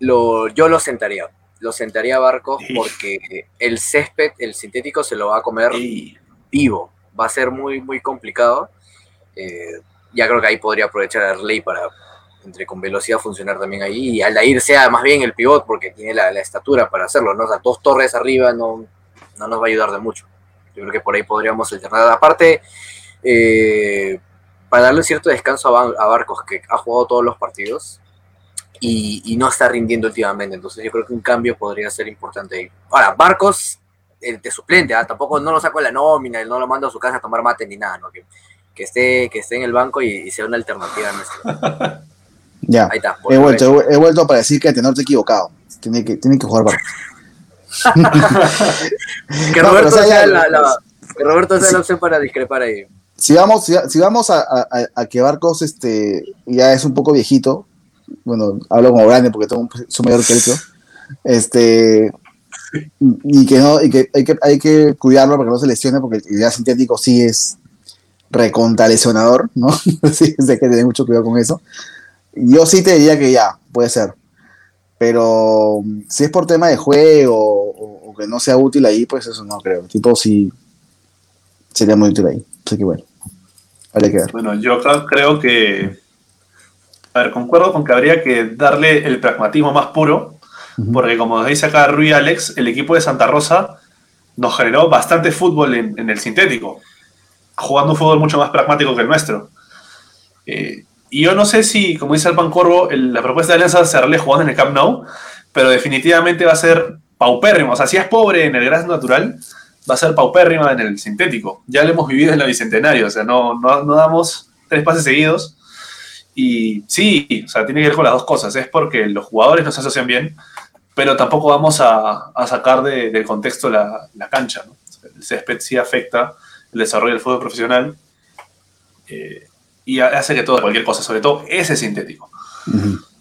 lo, yo lo sentaría. Lo sentaría a Barcos porque el césped, el sintético, se lo va a comer vivo. Va a ser muy, muy complicado. Eh, ya creo que ahí podría aprovechar a Arley para, entre con velocidad, funcionar también ahí. Y Aldair sea más bien el pivot porque tiene la, la estatura para hacerlo, ¿no? O sea, dos torres arriba no, no nos va a ayudar de mucho. Yo creo que por ahí podríamos alternar. Aparte, eh, para darle cierto descanso a Barcos, que ha jugado todos los partidos y, y no está rindiendo últimamente. Entonces yo creo que un cambio podría ser importante ahí. Ahora, Barcos, el de suplente, ¿ah? tampoco no lo saco de la nómina, no lo mando a su casa a tomar mate ni nada, ¿no? Que, que esté, que esté en el banco y, y sea una alternativa nuestra. [laughs] Ya. Ahí está. He vuelto, he vu- he vuelto para decir que Tenor te equivocado. Tiene que, tiene que jugar Barcos. [laughs] Que No, Roberto o sea, sea la, la- que Roberto sea Sí. la opción para discrepar ahí. Si vamos, si, si vamos a- a que Barcos este, ya es un poco viejito, bueno, hablo como grande porque tengo un- mayor que él, creo, este, y que no, y que hay que, hay que cuidarlo para que no se lesione, porque el gas sintético sí es recontra lesionador, ¿no? [laughs] sí, hay que tener mucho cuidado con eso. Yo sí te diría que ya, puede ser. Pero si es por tema de juego o, o que no sea útil ahí, pues eso no creo. Tipo, sí sería muy útil ahí. Así que bueno, habría que ver. Bueno, yo creo que. A ver, concuerdo con que habría que darle el pragmatismo más puro, porque como dice acá Rui Alex, el equipo de Santa Rosa nos generó bastante fútbol en, en el sintético, jugando un fútbol mucho más pragmático que el nuestro. Eh, y yo no sé si, como dice Alpan Corvo, el- la propuesta de Alianza se hará jugando en el Camp Nou, pero definitivamente va a ser paupérrimo. O sea, si es pobre en el gras natural, va a ser paupérrima en el sintético. Ya lo hemos vivido en la Bicentenario, o sea, no, no, no damos tres pases seguidos. Y sí, o sea, tiene que ver con las dos cosas. Es porque los jugadores no se asocian bien, pero tampoco vamos a, a sacar de- del contexto la, la cancha. ¿no? El césped sí afecta el desarrollo del fútbol profesional eh, y hace que todo, cualquier cosa, sobre todo ese sintético.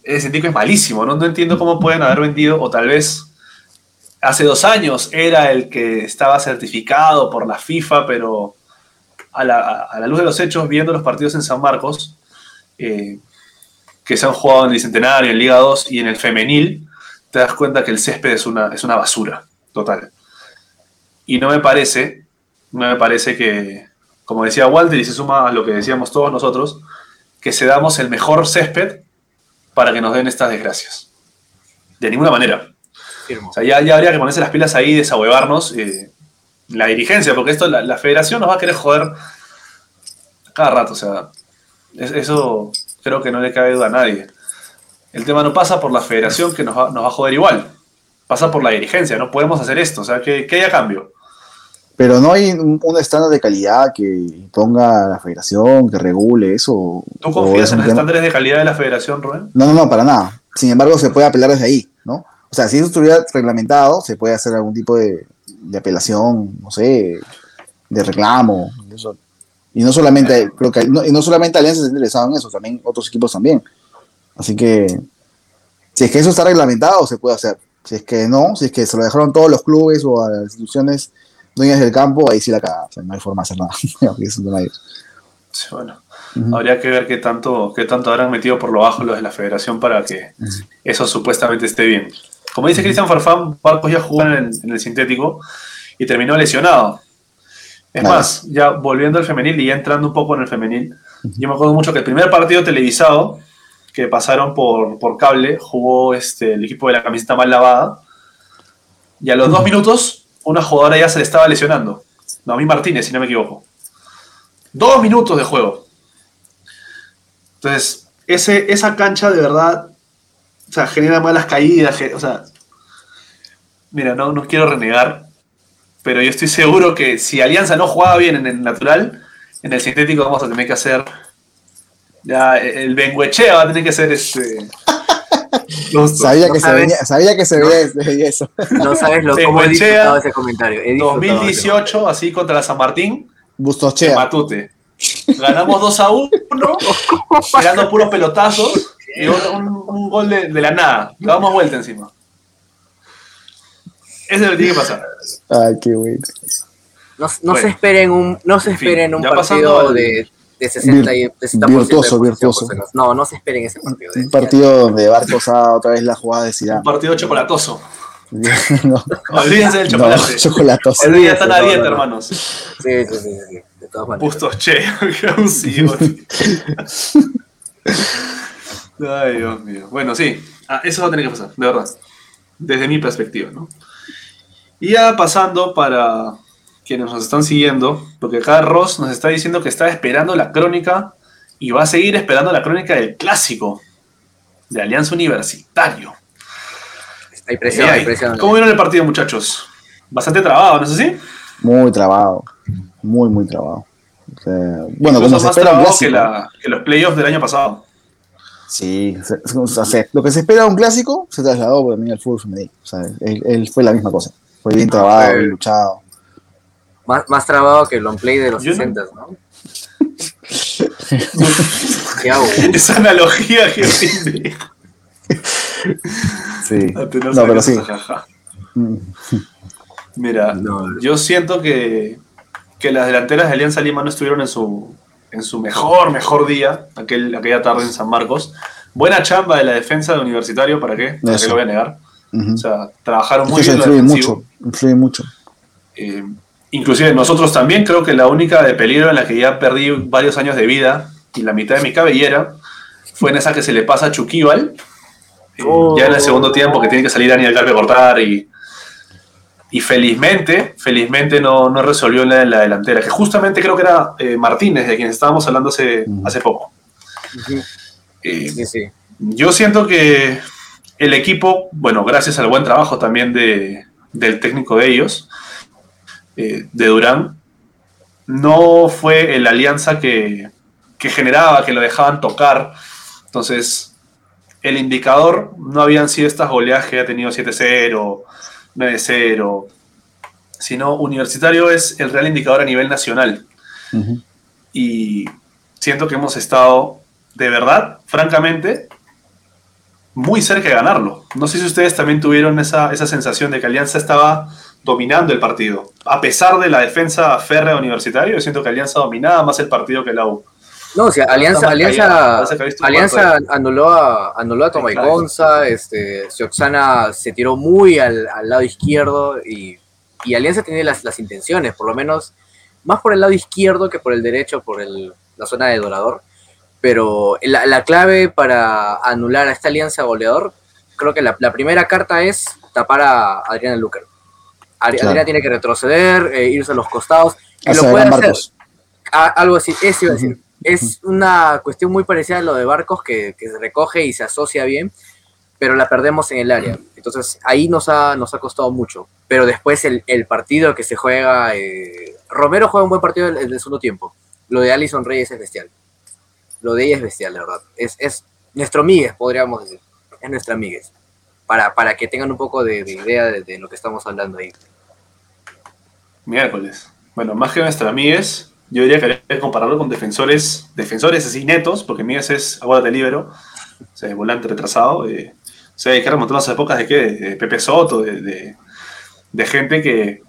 Ese sintético es malísimo, ¿no? No entiendo cómo pueden haber vendido, o tal vez hace dos años era el que estaba certificado por la FIFA, pero a la, a la luz de los hechos, viendo los partidos en San Marcos, eh, que se han jugado en el Bicentenario, en Liga 2 y en el Femenil, te das cuenta que el césped es una, es una basura total. Y no me parece, no me parece que, como decía Walter, y se suma a lo que decíamos todos nosotros, que cedamos el mejor césped para que nos den estas desgracias. De ninguna manera. O sea, ya, ya habría que ponerse las pilas ahí, desahuevarnos. eh, la dirigencia, porque esto, la, la federación nos va a querer joder cada rato. O sea, eso creo que no le cabe duda a nadie. El tema no pasa por la federación que nos va, nos va a joder igual. Pasa por la dirigencia. No podemos hacer esto. O sea, que, que haya cambio. Pero no hay un, un estándar de calidad que ponga la federación, que regule eso. ¿Tú confías es en los tema- estándares de calidad de la federación, Rubén? No, no, no, para nada. Sin embargo, se puede apelar desde ahí, ¿no? O sea, si eso estuviera reglamentado, se puede hacer algún tipo de, de apelación, no sé, de reclamo. eso. Y no solamente, creo que, no, y no solamente Alianza está interesado en eso, también otros equipos también. Así que, si es que eso está reglamentado, se puede hacer. Si es que no, si es que se lo dejaron todos los clubes o a las instituciones dueñas del campo, ahí sí la cagada. O sea, no hay forma de hacer nada. [laughs] Sí, bueno, habría que ver qué tanto, qué tanto habrán metido por lo bajo los de la federación para que eso supuestamente esté bien. Como dice Cristian Farfán, Barcos ya jugó en el, en el sintético y terminó lesionado. Es más, ya volviendo al femenil y ya entrando un poco en el femenil, yo me acuerdo mucho que el primer partido televisado que pasaron por, por cable jugó este, el equipo de la camiseta mal lavada y a los dos minutos una jugadora ya se le estaba lesionando. Noemí Martínez, si no me equivoco. Dos minutos de juego. Entonces, ese, esa cancha de verdad o sea, genera malas caídas. O sea, mira, no, no quiero renegar, pero yo estoy seguro que si Alianza no jugaba bien en el natural, en el sintético vamos a tener que hacer. Ya, el Benguechea va a tener que hacer este. [laughs] Sabía, No que se sabes. venía, sabía que se veía, se veía eso. No sabes lo Se cómo he disfrutado ese comentario. He disfrutado ese 2018, así contra la San Martín, Bustos en Chea. Matute. Ganamos 2 a 1, [laughs] tirando puros pelotazos y un, un- un gol de, de la nada. Le damos vuelta encima. Eso es lo que tiene que pasar. Ay, qué bueno. No, no Bueno. se esperen un, no se En fin, esperen un partido al- de, de 60 y de 60% de virtuoso, virtuoso. No, no se esperen ese partido. Un partido donde Barcos ha otra vez la jugada de Un Zidane. partido chocolatoso. [laughs] no, Olvídense del no, chocolate. chocolatos. Ese día están a dieta, no. hermanos. Sí, sí, sí, sí, de todas maneras. Bustos, che. [laughs] [laughs] Ay, Dios mío. Bueno, sí, ah, eso va a tener que pasar, de verdad. Desde mi perspectiva, ¿no? Y ya pasando para quienes nos están siguiendo, porque acá Ross nos está diciendo que está esperando la crónica y va a seguir esperando la crónica del clásico de Alianza Universitario. Hay presión, Eh, hay presión. ¿Cómo vieron el partido, muchachos? Bastante trabado, ¿no es así? Muy trabado. Muy, muy trabado. O sea, bueno, como se más espera un trabado que, clásico. la- que los playoffs del año pasado. Sí, o sea, lo que se espera de un clásico se trasladó también al fútbol femenino. O sea, él, él fue la misma cosa. Fue bien trabado, bien luchado. Más, más trabado que el long play de los Yo no- 60, ¿no? [laughs] ¿Qué hago? Esa analogía que. Sí. [laughs] No, pero sí. Mm. Mira, No. yo siento que, que las delanteras de Alianza Lima no estuvieron en su, en su mejor, mejor día, aquel, aquella tarde en San Marcos. Buena chamba de la defensa de Universitario, ¿para qué? ¿Para qué Eso. lo voy a negar? O sea, trabajaron Es muy bien influye mucho. Influye mucho. Eh, inclusive nosotros también, creo que la única de peligro en la que ya perdí varios años de vida y la mitad de mi cabellera fue en esa que se le pasa a Chuquibal. eh, Oh. Ya en el segundo tiempo que tiene que salir Daniel Carpe a cortar y, y felizmente, felizmente no, no resolvió en la, en la delantera, que justamente creo que era eh, Martínez, de quien estábamos hablando hace, hace poco. Ujú. Eh, Sí, sí. yo siento que el equipo, bueno, gracias al buen trabajo también de, del técnico de ellos, eh, de Durán, no fue el alianza que, que generaba, que lo dejaban tocar. Entonces, el indicador no habían sido estas goleadas que ha tenido 7-0, 9-0, sino Universitario es el real indicador a nivel nacional y siento que hemos estado, de verdad, francamente, muy cerca de ganarlo. No sé si ustedes también tuvieron esa, esa sensación de que Alianza estaba dominando el partido. A pesar de la defensa férrea universitario, yo siento que Alianza dominaba más el partido que la U. No, o sea, Alianza, Alianza, Alianza anuló a, anuló a Tomay claro. Gonza, este, Xioxana se tiró muy al, al lado izquierdo y, y Alianza tenía las, las intenciones, por lo menos más por el lado izquierdo que por el derecho, por el, la zona de Dorador. Pero la, la clave para anular a esta alianza goleador, creo que la, la primera carta es tapar a Adriana Lucar. Adri- Claro. Adriana tiene que retroceder, eh, irse a los costados. Y lo puede hacer. Algo así, eso iba a decir. Es una cuestión muy parecida a lo de Barcos que, que se recoge y se asocia bien, pero la perdemos en el área. Entonces ahí nos ha, nos ha costado mucho. Pero después el, el partido que se juega, eh, Romero juega un buen partido en el segundo tiempo. Lo de Alison Reyes es bestial. Lo de ella es bestial, la verdad. Es, es nuestro Miguel, podríamos decir. Es nuestra Miguel. Para, para que tengan un poco de, de idea de, de lo que estamos hablando ahí. Miércoles. Bueno, más que nuestra Míguez, yo diría que hay compararlo con defensores, defensores así netos, porque Míguez es aguante libero, o sea, volante retrasado. eh, o sea, hay las épocas de qué, de, de Pepe Soto, de, de- de gente que,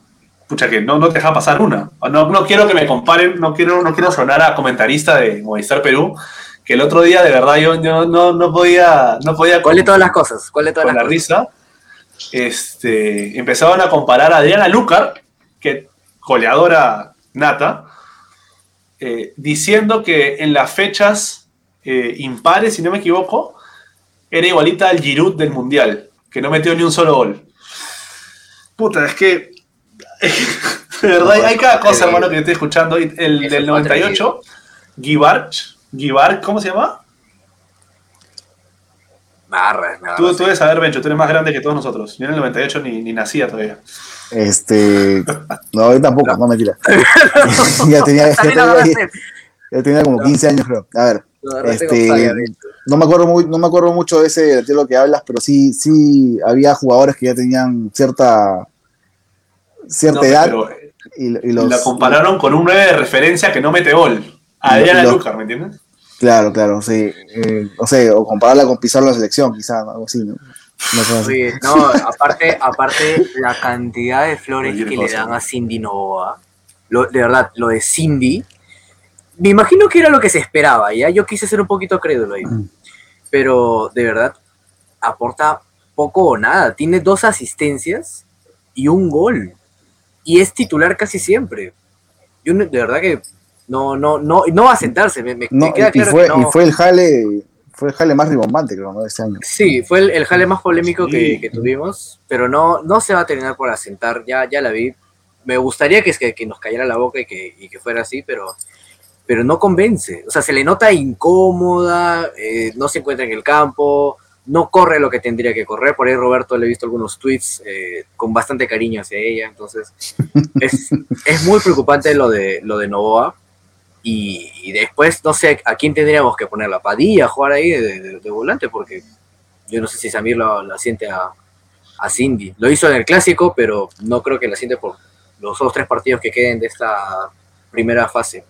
pucha, que no, no te deja pasar una. No, no quiero que me comparen, no quiero, no quiero sonar a comentarista de Movistar Perú, que el otro día de verdad yo, yo no, no podía, no podía ¿Cuál de todas las cosas? ¿Cuál de todas con las la cosas? risa, este, empezaban a comparar a Adriana Lucar, que goleadora nata, eh, diciendo que en las fechas eh, impares, si no me equivoco, era igualita al Giroud del Mundial, que no metió ni un solo gol. Puta, es que... [laughs] De verdad, hay- hay cada cosa, hermano, que yo estoy escuchando. El Eso del fue 98, Givarch, Givarch, ¿cómo se llama? Agarras, me Tú, tú debes saber, Bencho, tú eres más grande que todos nosotros. Yo en el 98 ni, ni nacía todavía. Este. No, yo tampoco, no, mentira. [laughs] [laughs] ya, tenía, ya, tenía, ya tenía como 15 años, creo. A ver, Lo Este, no me acuerdo muy, no me acuerdo mucho de ese delantero que hablas, pero sí, sí había jugadores que ya tenían cierta cierta No, edad y, y los la compararon con un 9 de referencia que no mete gol. Adriana Y lo- Lucar, ¿me entiendes? claro, claro, sí, eh, o sea, o compararla con Pizarro en la selección, quizás, algo así, ¿no? No sé. Oye, no, aparte, aparte la cantidad de flores Cualquier que cosa. le dan a Cindy Novoa, lo, de verdad, lo de Cindy, me imagino que era lo que se esperaba, ¿ya? Yo quise ser un poquito crédulo ahí, Mm. pero de verdad aporta poco o nada. Tiene dos asistencias y un gol. Y es titular casi siempre. Yo de verdad que no, no, no, no va a sentarse. Me, me- No, me queda y, claro fue, que no. y fue el jale, fue el jale más ribombante, creo, ¿no? de este año. Sí, fue el, el jale más polémico que tuvimos, pero no, no se va a terminar por asentar, ya, ya la vi. Me gustaría que, que, que nos cayera la boca y que, y que fuera así, pero, pero no convence. O sea, se le nota incómoda, eh, no se encuentra en el campo, no corre lo que tendría que correr. Por ahí Roberto le he visto algunos tweets eh, con bastante cariño hacia ella, entonces [laughs] es, es muy preocupante lo de, lo de Novoa. Y, y después, no sé a quién tendríamos que poner la Padilla a jugar ahí de, de- de volante, porque yo no sé si Samir la, la siente a, a Cindy. Lo hizo en el clásico, pero no creo que la siente por los otros tres partidos que queden de esta primera fase.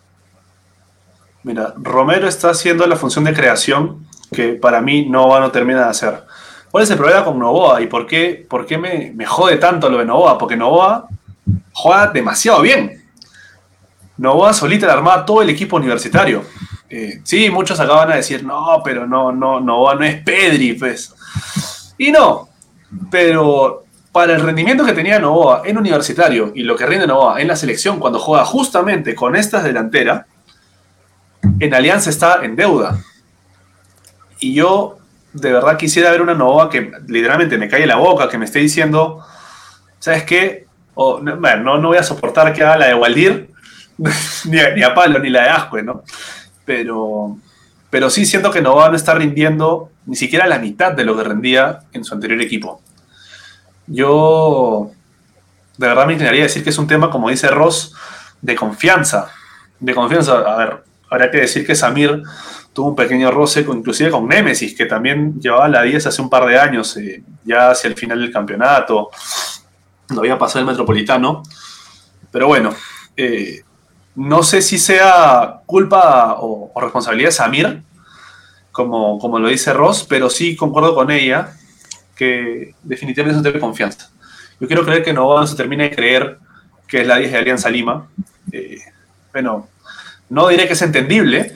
Mira, Romero está haciendo la función de creación que para mí Novoa no termina de hacer. ¿Cuál es el problema con Novoa y por qué, por qué me, me jode tanto lo de Novoa? Porque Novoa juega demasiado bien. Novoa solita le armaba todo el equipo universitario. Eh, sí, muchos acaban a decir, no, pero no, no, Novoa no es Pedri, pues. Y no, pero para el rendimiento que tenía Novoa en universitario y lo que rinde Novoa en la selección cuando juega justamente con estas delanteras, en Alianza está en deuda. Y yo de verdad quisiera ver una Novoa que literalmente me calle la boca, que me esté diciendo, ¿sabes qué? Bueno, no, no voy a soportar que haga la de Waldir, [laughs] ni, a, ni a Palo, ni la de Ascue, ¿no? Pero, pero sí siento que Novoa no está rindiendo ni siquiera la mitad de lo que rendía en su anterior equipo. Yo de verdad me inclinaría a decir que es un tema, como dice Ross, de confianza. De confianza. A ver, habrá que decir que Samir tuvo un pequeño roce, con, inclusive con Némesis, que también llevaba la 10 hace un par de años, eh, ya hacia el final del campeonato. No había pasado el Metropolitano. Pero bueno, eh, no sé si sea culpa o, responsabilidad de Samir, como, como lo dice Ross, pero sí concuerdo con ella que definitivamente tema de confianza. Yo quiero creer que no se termine de creer que es la 10 de Alianza Lima. Eh, bueno, no diré que es entendible,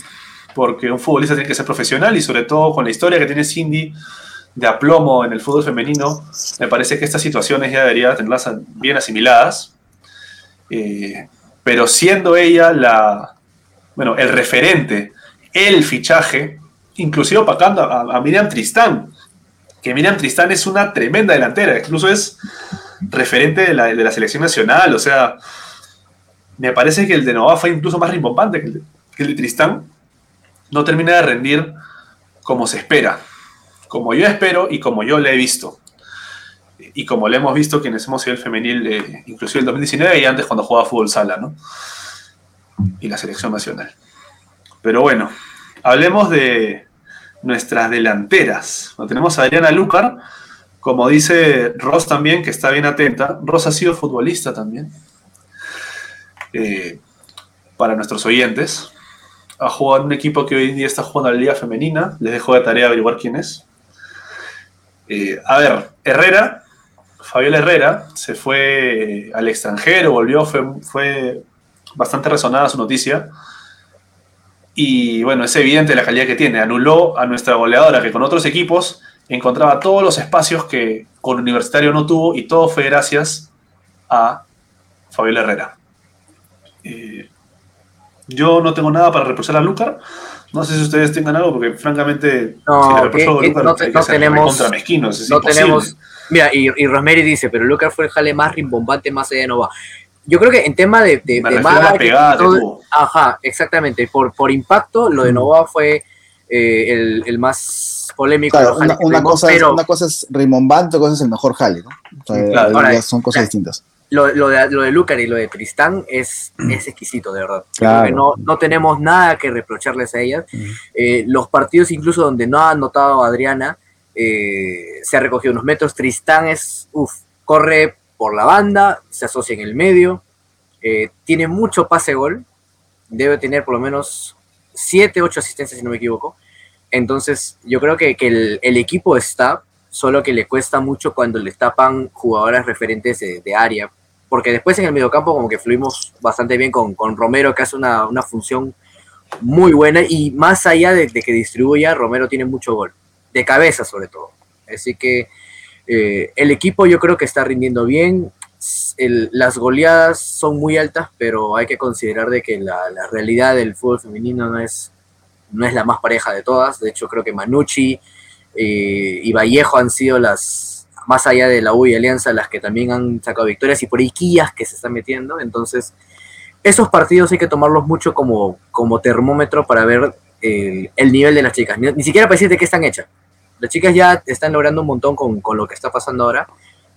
porque un futbolista tiene que ser profesional y sobre todo con la historia que tiene Cindy de aplomo en el fútbol femenino, me parece que estas situaciones ya debería tenerlas bien asimiladas. Eh, pero siendo ella la, bueno, el referente, el fichaje, inclusive opacando a, Miriam Tristán, que Miriam Tristán es una tremenda delantera, incluso es referente de la, de la selección nacional, o sea, me parece que el de Nova fue incluso más rimbombante que que el de Tristán, no termina de rendir como se espera, como yo espero y como yo le he visto. Y como le hemos visto quienes hemos sido el femenil, eh, inclusive el 2019 y antes cuando jugaba fútbol sala, ¿no? Y la selección nacional. Pero bueno, hablemos de nuestras delanteras. Tenemos a Adriana Lucar, como dice Ross también, que está bien atenta. Ross ha sido futbolista también. Eh, para nuestros oyentes. Ha jugado en un equipo que hoy en día está jugando a la Liga Femenina. Les dejo de tarea averiguar quién es. Eh, a ver, Herrera, Fabiola Herrera, se fue al extranjero, volvió, fue, fue bastante resonada su noticia. Y bueno, es evidente la calidad que tiene. Anuló a nuestra goleadora que con otros equipos encontraba todos los espacios que con Universitario no tuvo y todo fue gracias a Fabiola Herrera. Eh, yo no tengo nada para reprochar a Lucar. No sé si ustedes tengan algo, porque francamente, No, si le reprocho que- a Lucar, no te- hay que no ser tenemos- recontra mezquinos, es no imposible. tenemos. Mira, y, y Rosemary dice, pero Lucas fue el jale más rimbombante más allá de Nova. Yo creo que en tema de, de, Me de pegada todo-. Ajá, exactamente. Por, por impacto, lo de Nova fue eh, el, el más polémico. Claro, una, cosa es, pero una cosa es rimbombante, otra cosa es el mejor jale, ¿no? O sea, Claro, ahora, son cosas distintas. Lo, lo de, lo de Lucar y lo de Tristán es, es exquisito, de verdad. Yo Claro. creo que no, no tenemos nada que reprocharles a ellas. Eh, los partidos incluso donde no ha anotado Adriana, eh, se ha recogido unos metros. Tristán es, uff, corre por la banda, se asocia en el medio, eh, tiene mucho pase gol, debe tener por lo menos 7, 8 asistencias si no me equivoco. Entonces yo creo que, que el, el equipo está, solo que le cuesta mucho cuando le tapan jugadoras referentes de, de área, porque después en el mediocampo como que fluimos bastante bien con, con Romero, que hace una, una función muy buena y más allá de, que distribuya, Romero tiene mucho gol, de cabeza sobre todo. Así que Eh, el equipo yo creo que está rindiendo bien. Las goleadas son muy altas, pero hay que considerar de que la, la realidad del fútbol femenino no es, no es la más pareja de todas. De hecho, creo que Manucci eh, y Vallejo han sido las, más allá de la U y Alianza, las que también han sacado victorias y por Quillas que se están metiendo. Entonces, esos partidos hay que tomarlos mucho como, como termómetro para ver el, el nivel de las chicas. Ni, ni siquiera para decir de qué están hechas. Las chicas ya están logrando un montón con, con lo que está pasando ahora,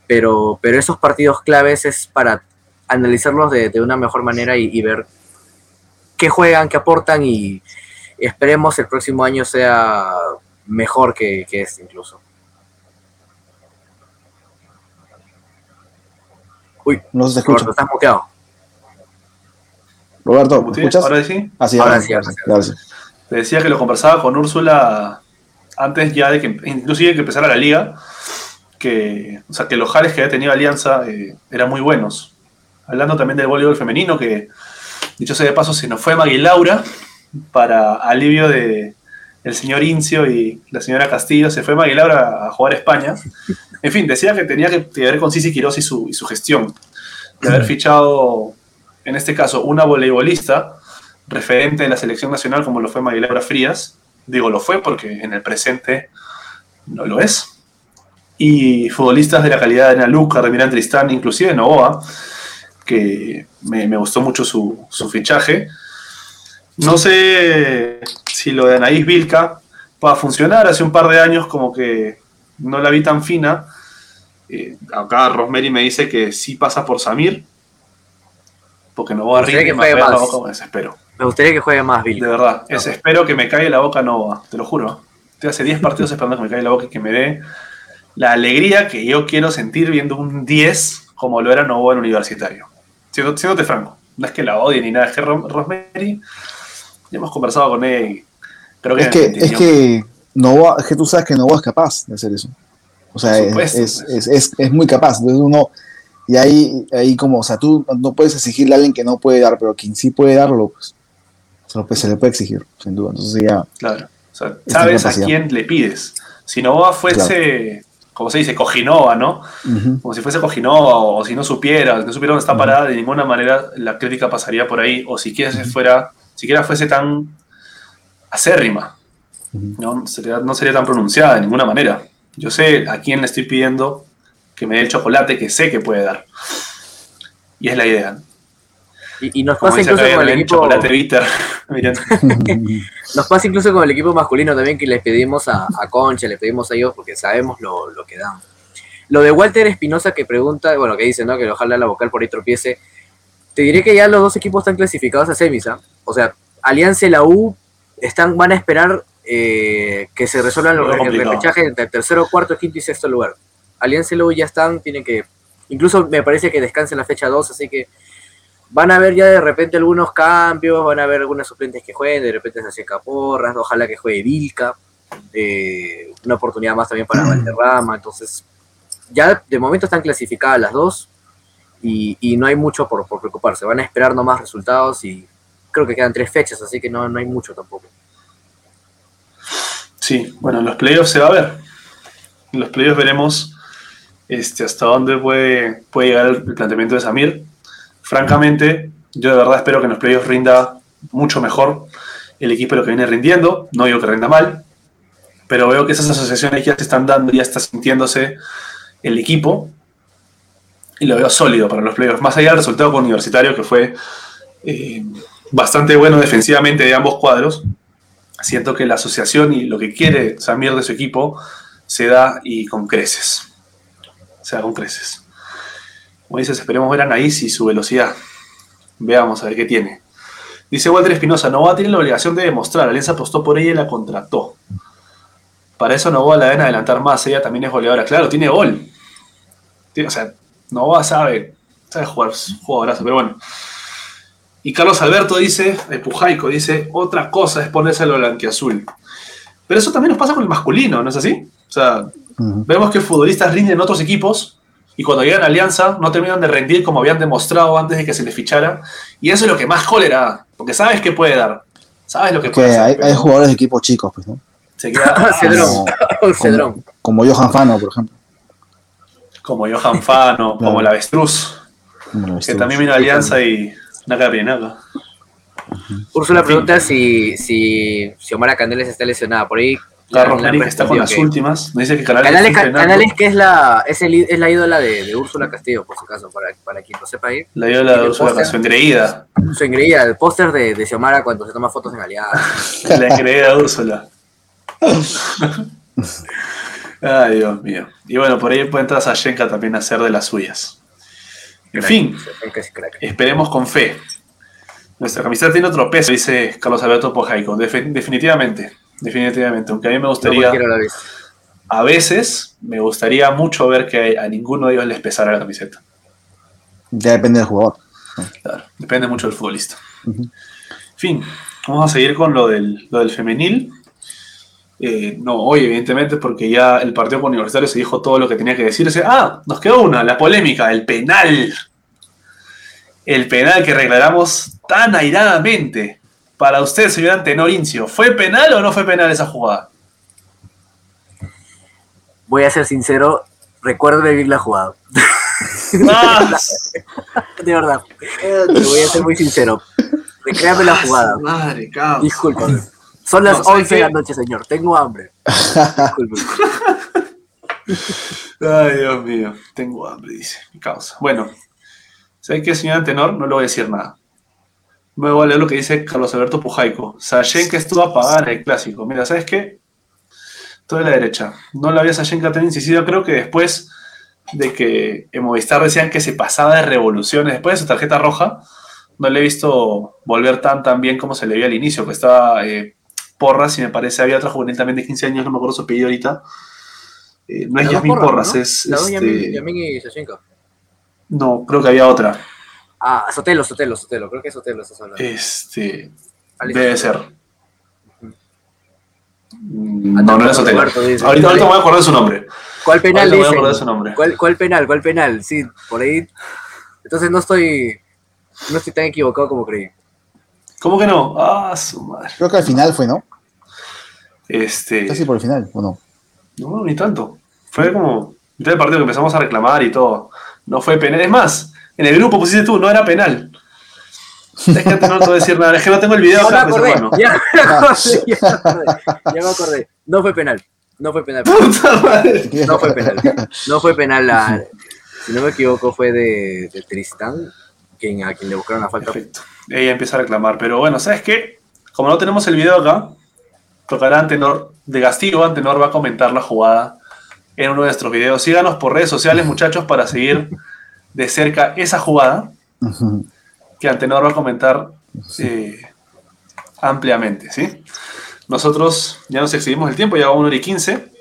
pero, pero esos partidos claves es para analizarlos de, de una mejor manera y, y ver qué juegan, qué aportan y esperemos el próximo año sea mejor que, que este incluso. Uy, No se escucha. Roberto, estás muteado. Roberto, ¿me escuchas? Ahora sí. Ah, sí, Ahora ahora sí, sí. ahora sí. ahora sí. Te decía que lo conversaba con Úrsula antes ya de que, inclusive que empezara la liga, que, o sea, que los jales que había tenido Alianza eh, eran muy buenos. Hablando también del voleibol femenino, que dicho sea de paso, se nos fue Magui Laura para alivio de el señor Incio y la señora Castillo, se fue Magui Laura a jugar a España. En fin, decía que tenía que, ver con Sisi Quirós y su, y su gestión. De haber fichado, en este caso, una voleibolista referente de la selección nacional como lo fue Maguilabra Frías. Digo lo fue porque en el presente no lo es. Y futbolistas de la calidad de Ana Luca, Remira Tristán, inclusive Novoa, que me, me gustó mucho su, su fichaje. No sé si lo de Anaís Vilca va a funcionar. Hace un par de años como que no la vi tan fina. Eh, acá Rosemary me dice que sí pasa por Samir. Porque Novoa Me gustaría rinde que más juegue ver la más. boca me desespero. Me gustaría que juegue más Bill. De verdad, es, espero que me caiga la boca Nova, te lo juro. Estoy hace 10 partidos esperando que me caiga la boca y que me dé la alegría que yo quiero sentir viendo un 10 como lo era Nova en universitario. Siéndote franco, no es que la odie ni nada, es que Ro- Rosemary, ya hemos conversado con él y creo que Es que, es que Novoa, es que tú sabes que Novoa es capaz de hacer eso. O sea, es, es, pues. es, es- es muy capaz. Entonces uno, y ahí, ahí como, o sea, tú no puedes exigirle a alguien que no puede dar, pero quien sí puede darlo, pues se, lo se le puede exigir, sin duda. Entonces ya, Claro. O sea, sabes a quién le pides. Si Nova fuese, como se dice, Cojinova, ¿no? ujú, como si fuese Cojinova o si no supiera, si no supiera dónde está parada, de ninguna manera la crítica pasaría por ahí, o siquiera se fuera, siquiera fuese tan acérrima. ¿no? Sería- no sería tan pronunciada de ninguna manera. Yo sé a quién le estoy pidiendo que me dé el chocolate que sé que puede dar. Y es la idea. Y, y nos Como pasa incluso con el equipo. chocolate bitter. [laughs] [laughs] Nos pasa incluso con el equipo masculino también que les pedimos a, a Concha, le pedimos a ellos porque sabemos lo, lo que dan. Lo de Walter Espinosa que pregunta, bueno, que dice, ¿no? Que ojalá la vocal por ahí tropiece. Te diré que ya los dos equipos están clasificados a semis, ¿ah? O sea, Alianza y la U están, van a esperar eh, que se resuelvan los Muy el complicado. repechaje entre tercero, cuarto, quinto y sexto lugar. Alianza y ya están, tienen que. Incluso me parece que descansen la fecha 2, así que van a haber ya de repente algunos cambios, van a haber algunos suplentes que jueguen, de repente se hace Caporras, ojalá que juegue Vilca, eh, una oportunidad más también para Valderrama, entonces ya de momento están clasificadas las dos y, y no hay mucho por, por preocuparse, van a esperar nomás resultados y creo que quedan tres fechas, así que no, no hay mucho tampoco. Sí, bueno, en los playoffs se va a ver. En los playoffs veremos este, hasta dónde puede, puede llegar el planteamiento de Samir. Francamente, yo de verdad espero que en los playoffs rinda mucho mejor el equipo de lo que viene rindiendo. No digo que rinda mal, pero veo que esas asociaciones ya se están dando, ya está sintiéndose el equipo. Y lo veo sólido para los playoffs. Más allá del resultado con Universitario, que fue eh, bastante bueno defensivamente de ambos cuadros siento que la asociación y lo que quiere Samir de su equipo se da y con creces. Se da con creces. Como dices, esperemos ver a Anaís y su velocidad. Veamos a ver qué tiene. Dice Walter Espinosa, Novoa tiene la obligación de demostrar. Alianza apostó por ella y la contrató. Para eso Novoa la deben adelantar más. Ella también es goleadora. Claro, tiene gol. O sea, Novoa sabe, sabe jugar, jugadorazo, pero bueno. Y Carlos Alberto dice, el Pujaico dice, otra cosa es ponerse lo blanquiazul. Pero eso también nos pasa con el masculino, ¿no es así? O sea, vemos que futbolistas rinden en otros equipos y cuando llegan a Alianza no terminan de rendir como habían demostrado antes de que se les fichara. Y eso es lo que más cólera da, porque sabes que puede dar. Sabes lo que Que puede hay, hay jugadores de equipos chicos, pues, ¿no? se queda- [laughs] Cedrón. Como, [laughs] Cedrón. como, como Johan Fano, por ejemplo. Como Johan Fano, como el Avestruz, Bueno, que también vino a Alianza y Naka Pirinaca. Úrsula pregunta si, si Xiomara Canales está lesionada. Por ahí. Carlos está con las últimas, nos dice que Canales, Canales, está que es la, es, el, es la ídola de, de Úrsula Castillo, por su caso, para, para quien lo sepa ahí. La dio la y de Úrsula póster. Canción engreída. Su engreída, el póster de, de Xiomara cuando se toma fotos en Alianza. [laughs] La engreída Úrsula. [laughs] Ay, Dios mío. Y bueno, por ahí puede entrar Sashenka también a hacer de las suyas. En fin, esperemos con fe. Nuestra camiseta tiene otro peso, dice Carlos Alberto Pojaico. Defi- definitivamente, definitivamente. Aunque a mí me gustaría, a veces, me gustaría mucho ver que a ninguno de ellos les pesara la camiseta. Ya depende del jugador. Claro, depende mucho del futbolista. En fin, vamos a seguir con lo del, lo del femenil. Eh, no, hoy, evidentemente, porque ya el partido con Universitario se dijo todo lo que tenía que decirse. Ah, nos quedó una, la polémica, el penal. El penal que reclamamos tan airadamente. Para usted, señor Antenor Incio, ¿fue penal o no fue penal esa jugada? Voy a ser sincero, recuerdo vivir la jugada. ¡Ah! [laughs] De verdad. Te voy a ser muy sincero. Recréame la jugada. Madre, cabrón. Son las No, ¿sabe 11 de la noche, señor. Tengo hambre. [laughs] Ay, Dios mío, tengo hambre, dice mi causa. Bueno, ¿sabes qué, señor Antenor? No le voy a decir nada. Me voy a leer lo que dice Carlos Alberto Pujaico. Sashenka estuvo apagada en el clásico. Mira, ¿sabes qué? Todo de la derecha. No la había Sashenka tan incisiva. Creo que después de que en Movistar decían que se pasaba de revoluciones, después de su tarjeta roja, no le he visto volver tan tan bien como se le vio al inicio, que estaba eh, Porras y me parece había otra juvenil también de 15 años, no me acuerdo su apellido ahorita. Eh, no es Yasmin Porras, Porras, ¿no? es. Dos este, Yamin Yamin y Shashenko. no, creo que había otra. Ah, Sotelo, Sotelo, Sotelo. Creo que es Sotelo estás hablando. Este. Alex Debe Sotelo. ser. No, no era Sotelo. Ahorita, ahorita me voy a acordar de su nombre. ¿Cuál penal Ahorita me voy a acordar de su nombre. ¿Cuál, ¿Cuál penal? ¿Cuál penal? Sí, por ahí. Entonces no estoy. No estoy tan equivocado como creí. ¿Cómo que no? Ah, su madre. Creo que al final fue, ¿no? Este. Casi por el final, ¿o no? No, ni tanto. Fue como mitad del partido que empezamos a reclamar y todo. No fue penal. Es más, en el grupo pusiste tú, no era penal. Es que no te voy a decir nada. Es que no tengo el video Ya me acá, pues, ya me acordé, ya me acordé, ya me acordé. No fue penal. No fue penal. Puta madre. No fue penal. No fue penal. la- si no me equivoco, fue de, de Tristán, quien, a quien le buscaron la falta. Perfecto. Ella empieza a reclamar. Pero bueno, ¿sabes qué? Como no tenemos el video acá, tocará Antenor, de castigo, Antenor va a comentar la jugada en uno de nuestros videos. Síganos por redes sociales, muchachos, para seguir de cerca esa jugada que Antenor va a comentar eh, ampliamente, ¿sí? Nosotros ya nos excedimos el tiempo, ya va 1 hora y 15.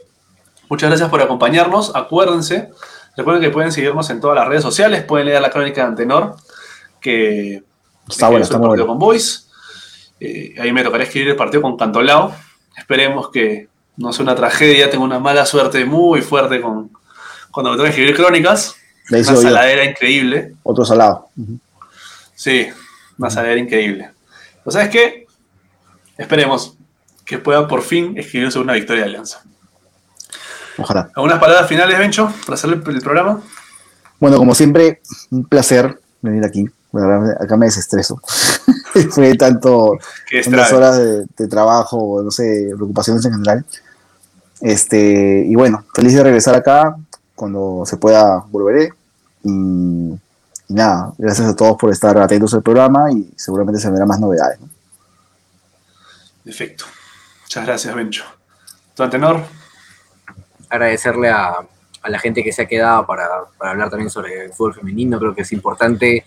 Muchas gracias por acompañarnos. Acuérdense, recuerden que pueden seguirnos en todas las redes sociales, pueden leer la crónica de Antenor, que Está bueno, está muy bueno. con Boys. Eh, ahí me tocará escribir el partido con Cantolao. Esperemos que no sea una tragedia, tengo una mala suerte muy fuerte con cuando me toca escribir crónicas. Una yo. saladera increíble. Otro salado. Sí, una saladera increíble. ¿O qué? Esperemos que pueda por fin escribirse una victoria de Alianza. Ojalá. ¿Algunas palabras finales, Bencho, para hacer el, el programa? Bueno, como siempre, un placer venir aquí. Bueno, acá me desestreso. [laughs] Fue tanto unas horas de, de trabajo, no sé, preocupaciones en general. Este, y bueno, feliz de regresar acá. Cuando se pueda, volveré. Y, y nada, gracias a todos por estar atentos al programa y seguramente se verán más novedades. ¿no? Perfecto. Muchas gracias, Bencho. ¿Tu antenor? agradecerle a, a la gente que se ha quedado para, para hablar también sobre el fútbol femenino. Creo que es importante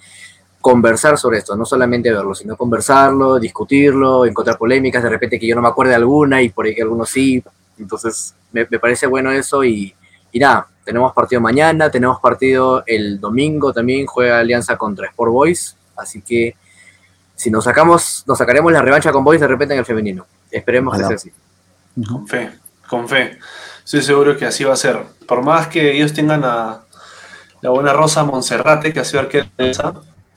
conversar sobre esto, no solamente verlo, sino conversarlo, discutirlo, encontrar polémicas, de repente que yo no me acuerde de alguna y por ahí que algunos sí. Entonces, me, me parece bueno eso y, y nada, tenemos partido mañana, tenemos partido el domingo también, juega Alianza contra Sport Boys, así que si nos sacamos, nos sacaremos la revancha con Boys de repente en el femenino. Esperemos que sea así. Con fe, con fe. Estoy seguro que así va a ser. Por más que ellos tengan a la buena Rosa Monserrate, que ha sido arquera de esa,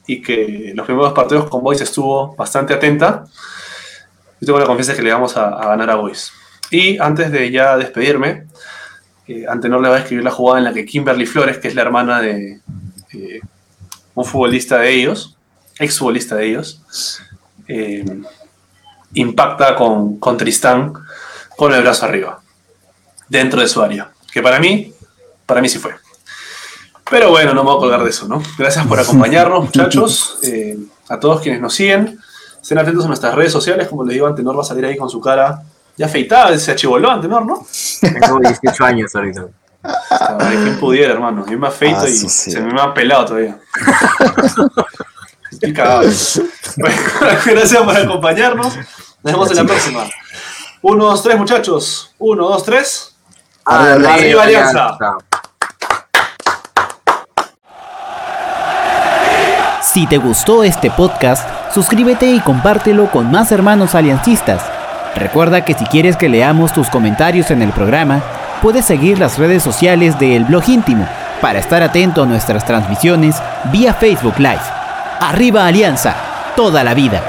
y que los primeros partidos con Boys estuvo bastante atenta, yo tengo la confianza que le vamos a, ganar a Boys. Y antes de ya despedirme, eh, Antenor le va a escribir la jugada en la que Kimberly Flores, que es la hermana de un futbolista de ellos, ex futbolista de ellos, eh, impacta con, con Tristán con el brazo arriba, dentro de su área. Que para mí, para mí sí fue. Pero bueno, no me voy a colgar de eso, ¿no? Gracias por acompañarnos, [laughs] muchachos. Eh, a todos quienes nos siguen. Estén atentos a nuestras redes sociales. Como les digo, Antenor va a salir ahí con su cara ya afeitada. Se achivoló Antenor, ¿no? Tengo 18 años ahorita. ¿Quién pudiera, hermano? Yo me afeito Ah, y sí, sí. se me ha pelado todavía. [laughs] Estoy cagado. Bueno, [laughs] gracias por acompañarnos. Nos vemos en la próxima. Uno, dos, tres, muchachos. Uno, dos, tres. Arriba, Arriba, Alianza. Si te gustó este podcast, suscríbete y compártelo con más hermanos aliancistas. Recuerda que si quieres que leamos tus comentarios en el programa, puedes seguir las redes sociales de El Blog Íntimo para estar atento a nuestras transmisiones vía Facebook Live. Arriba Alianza, toda la vida.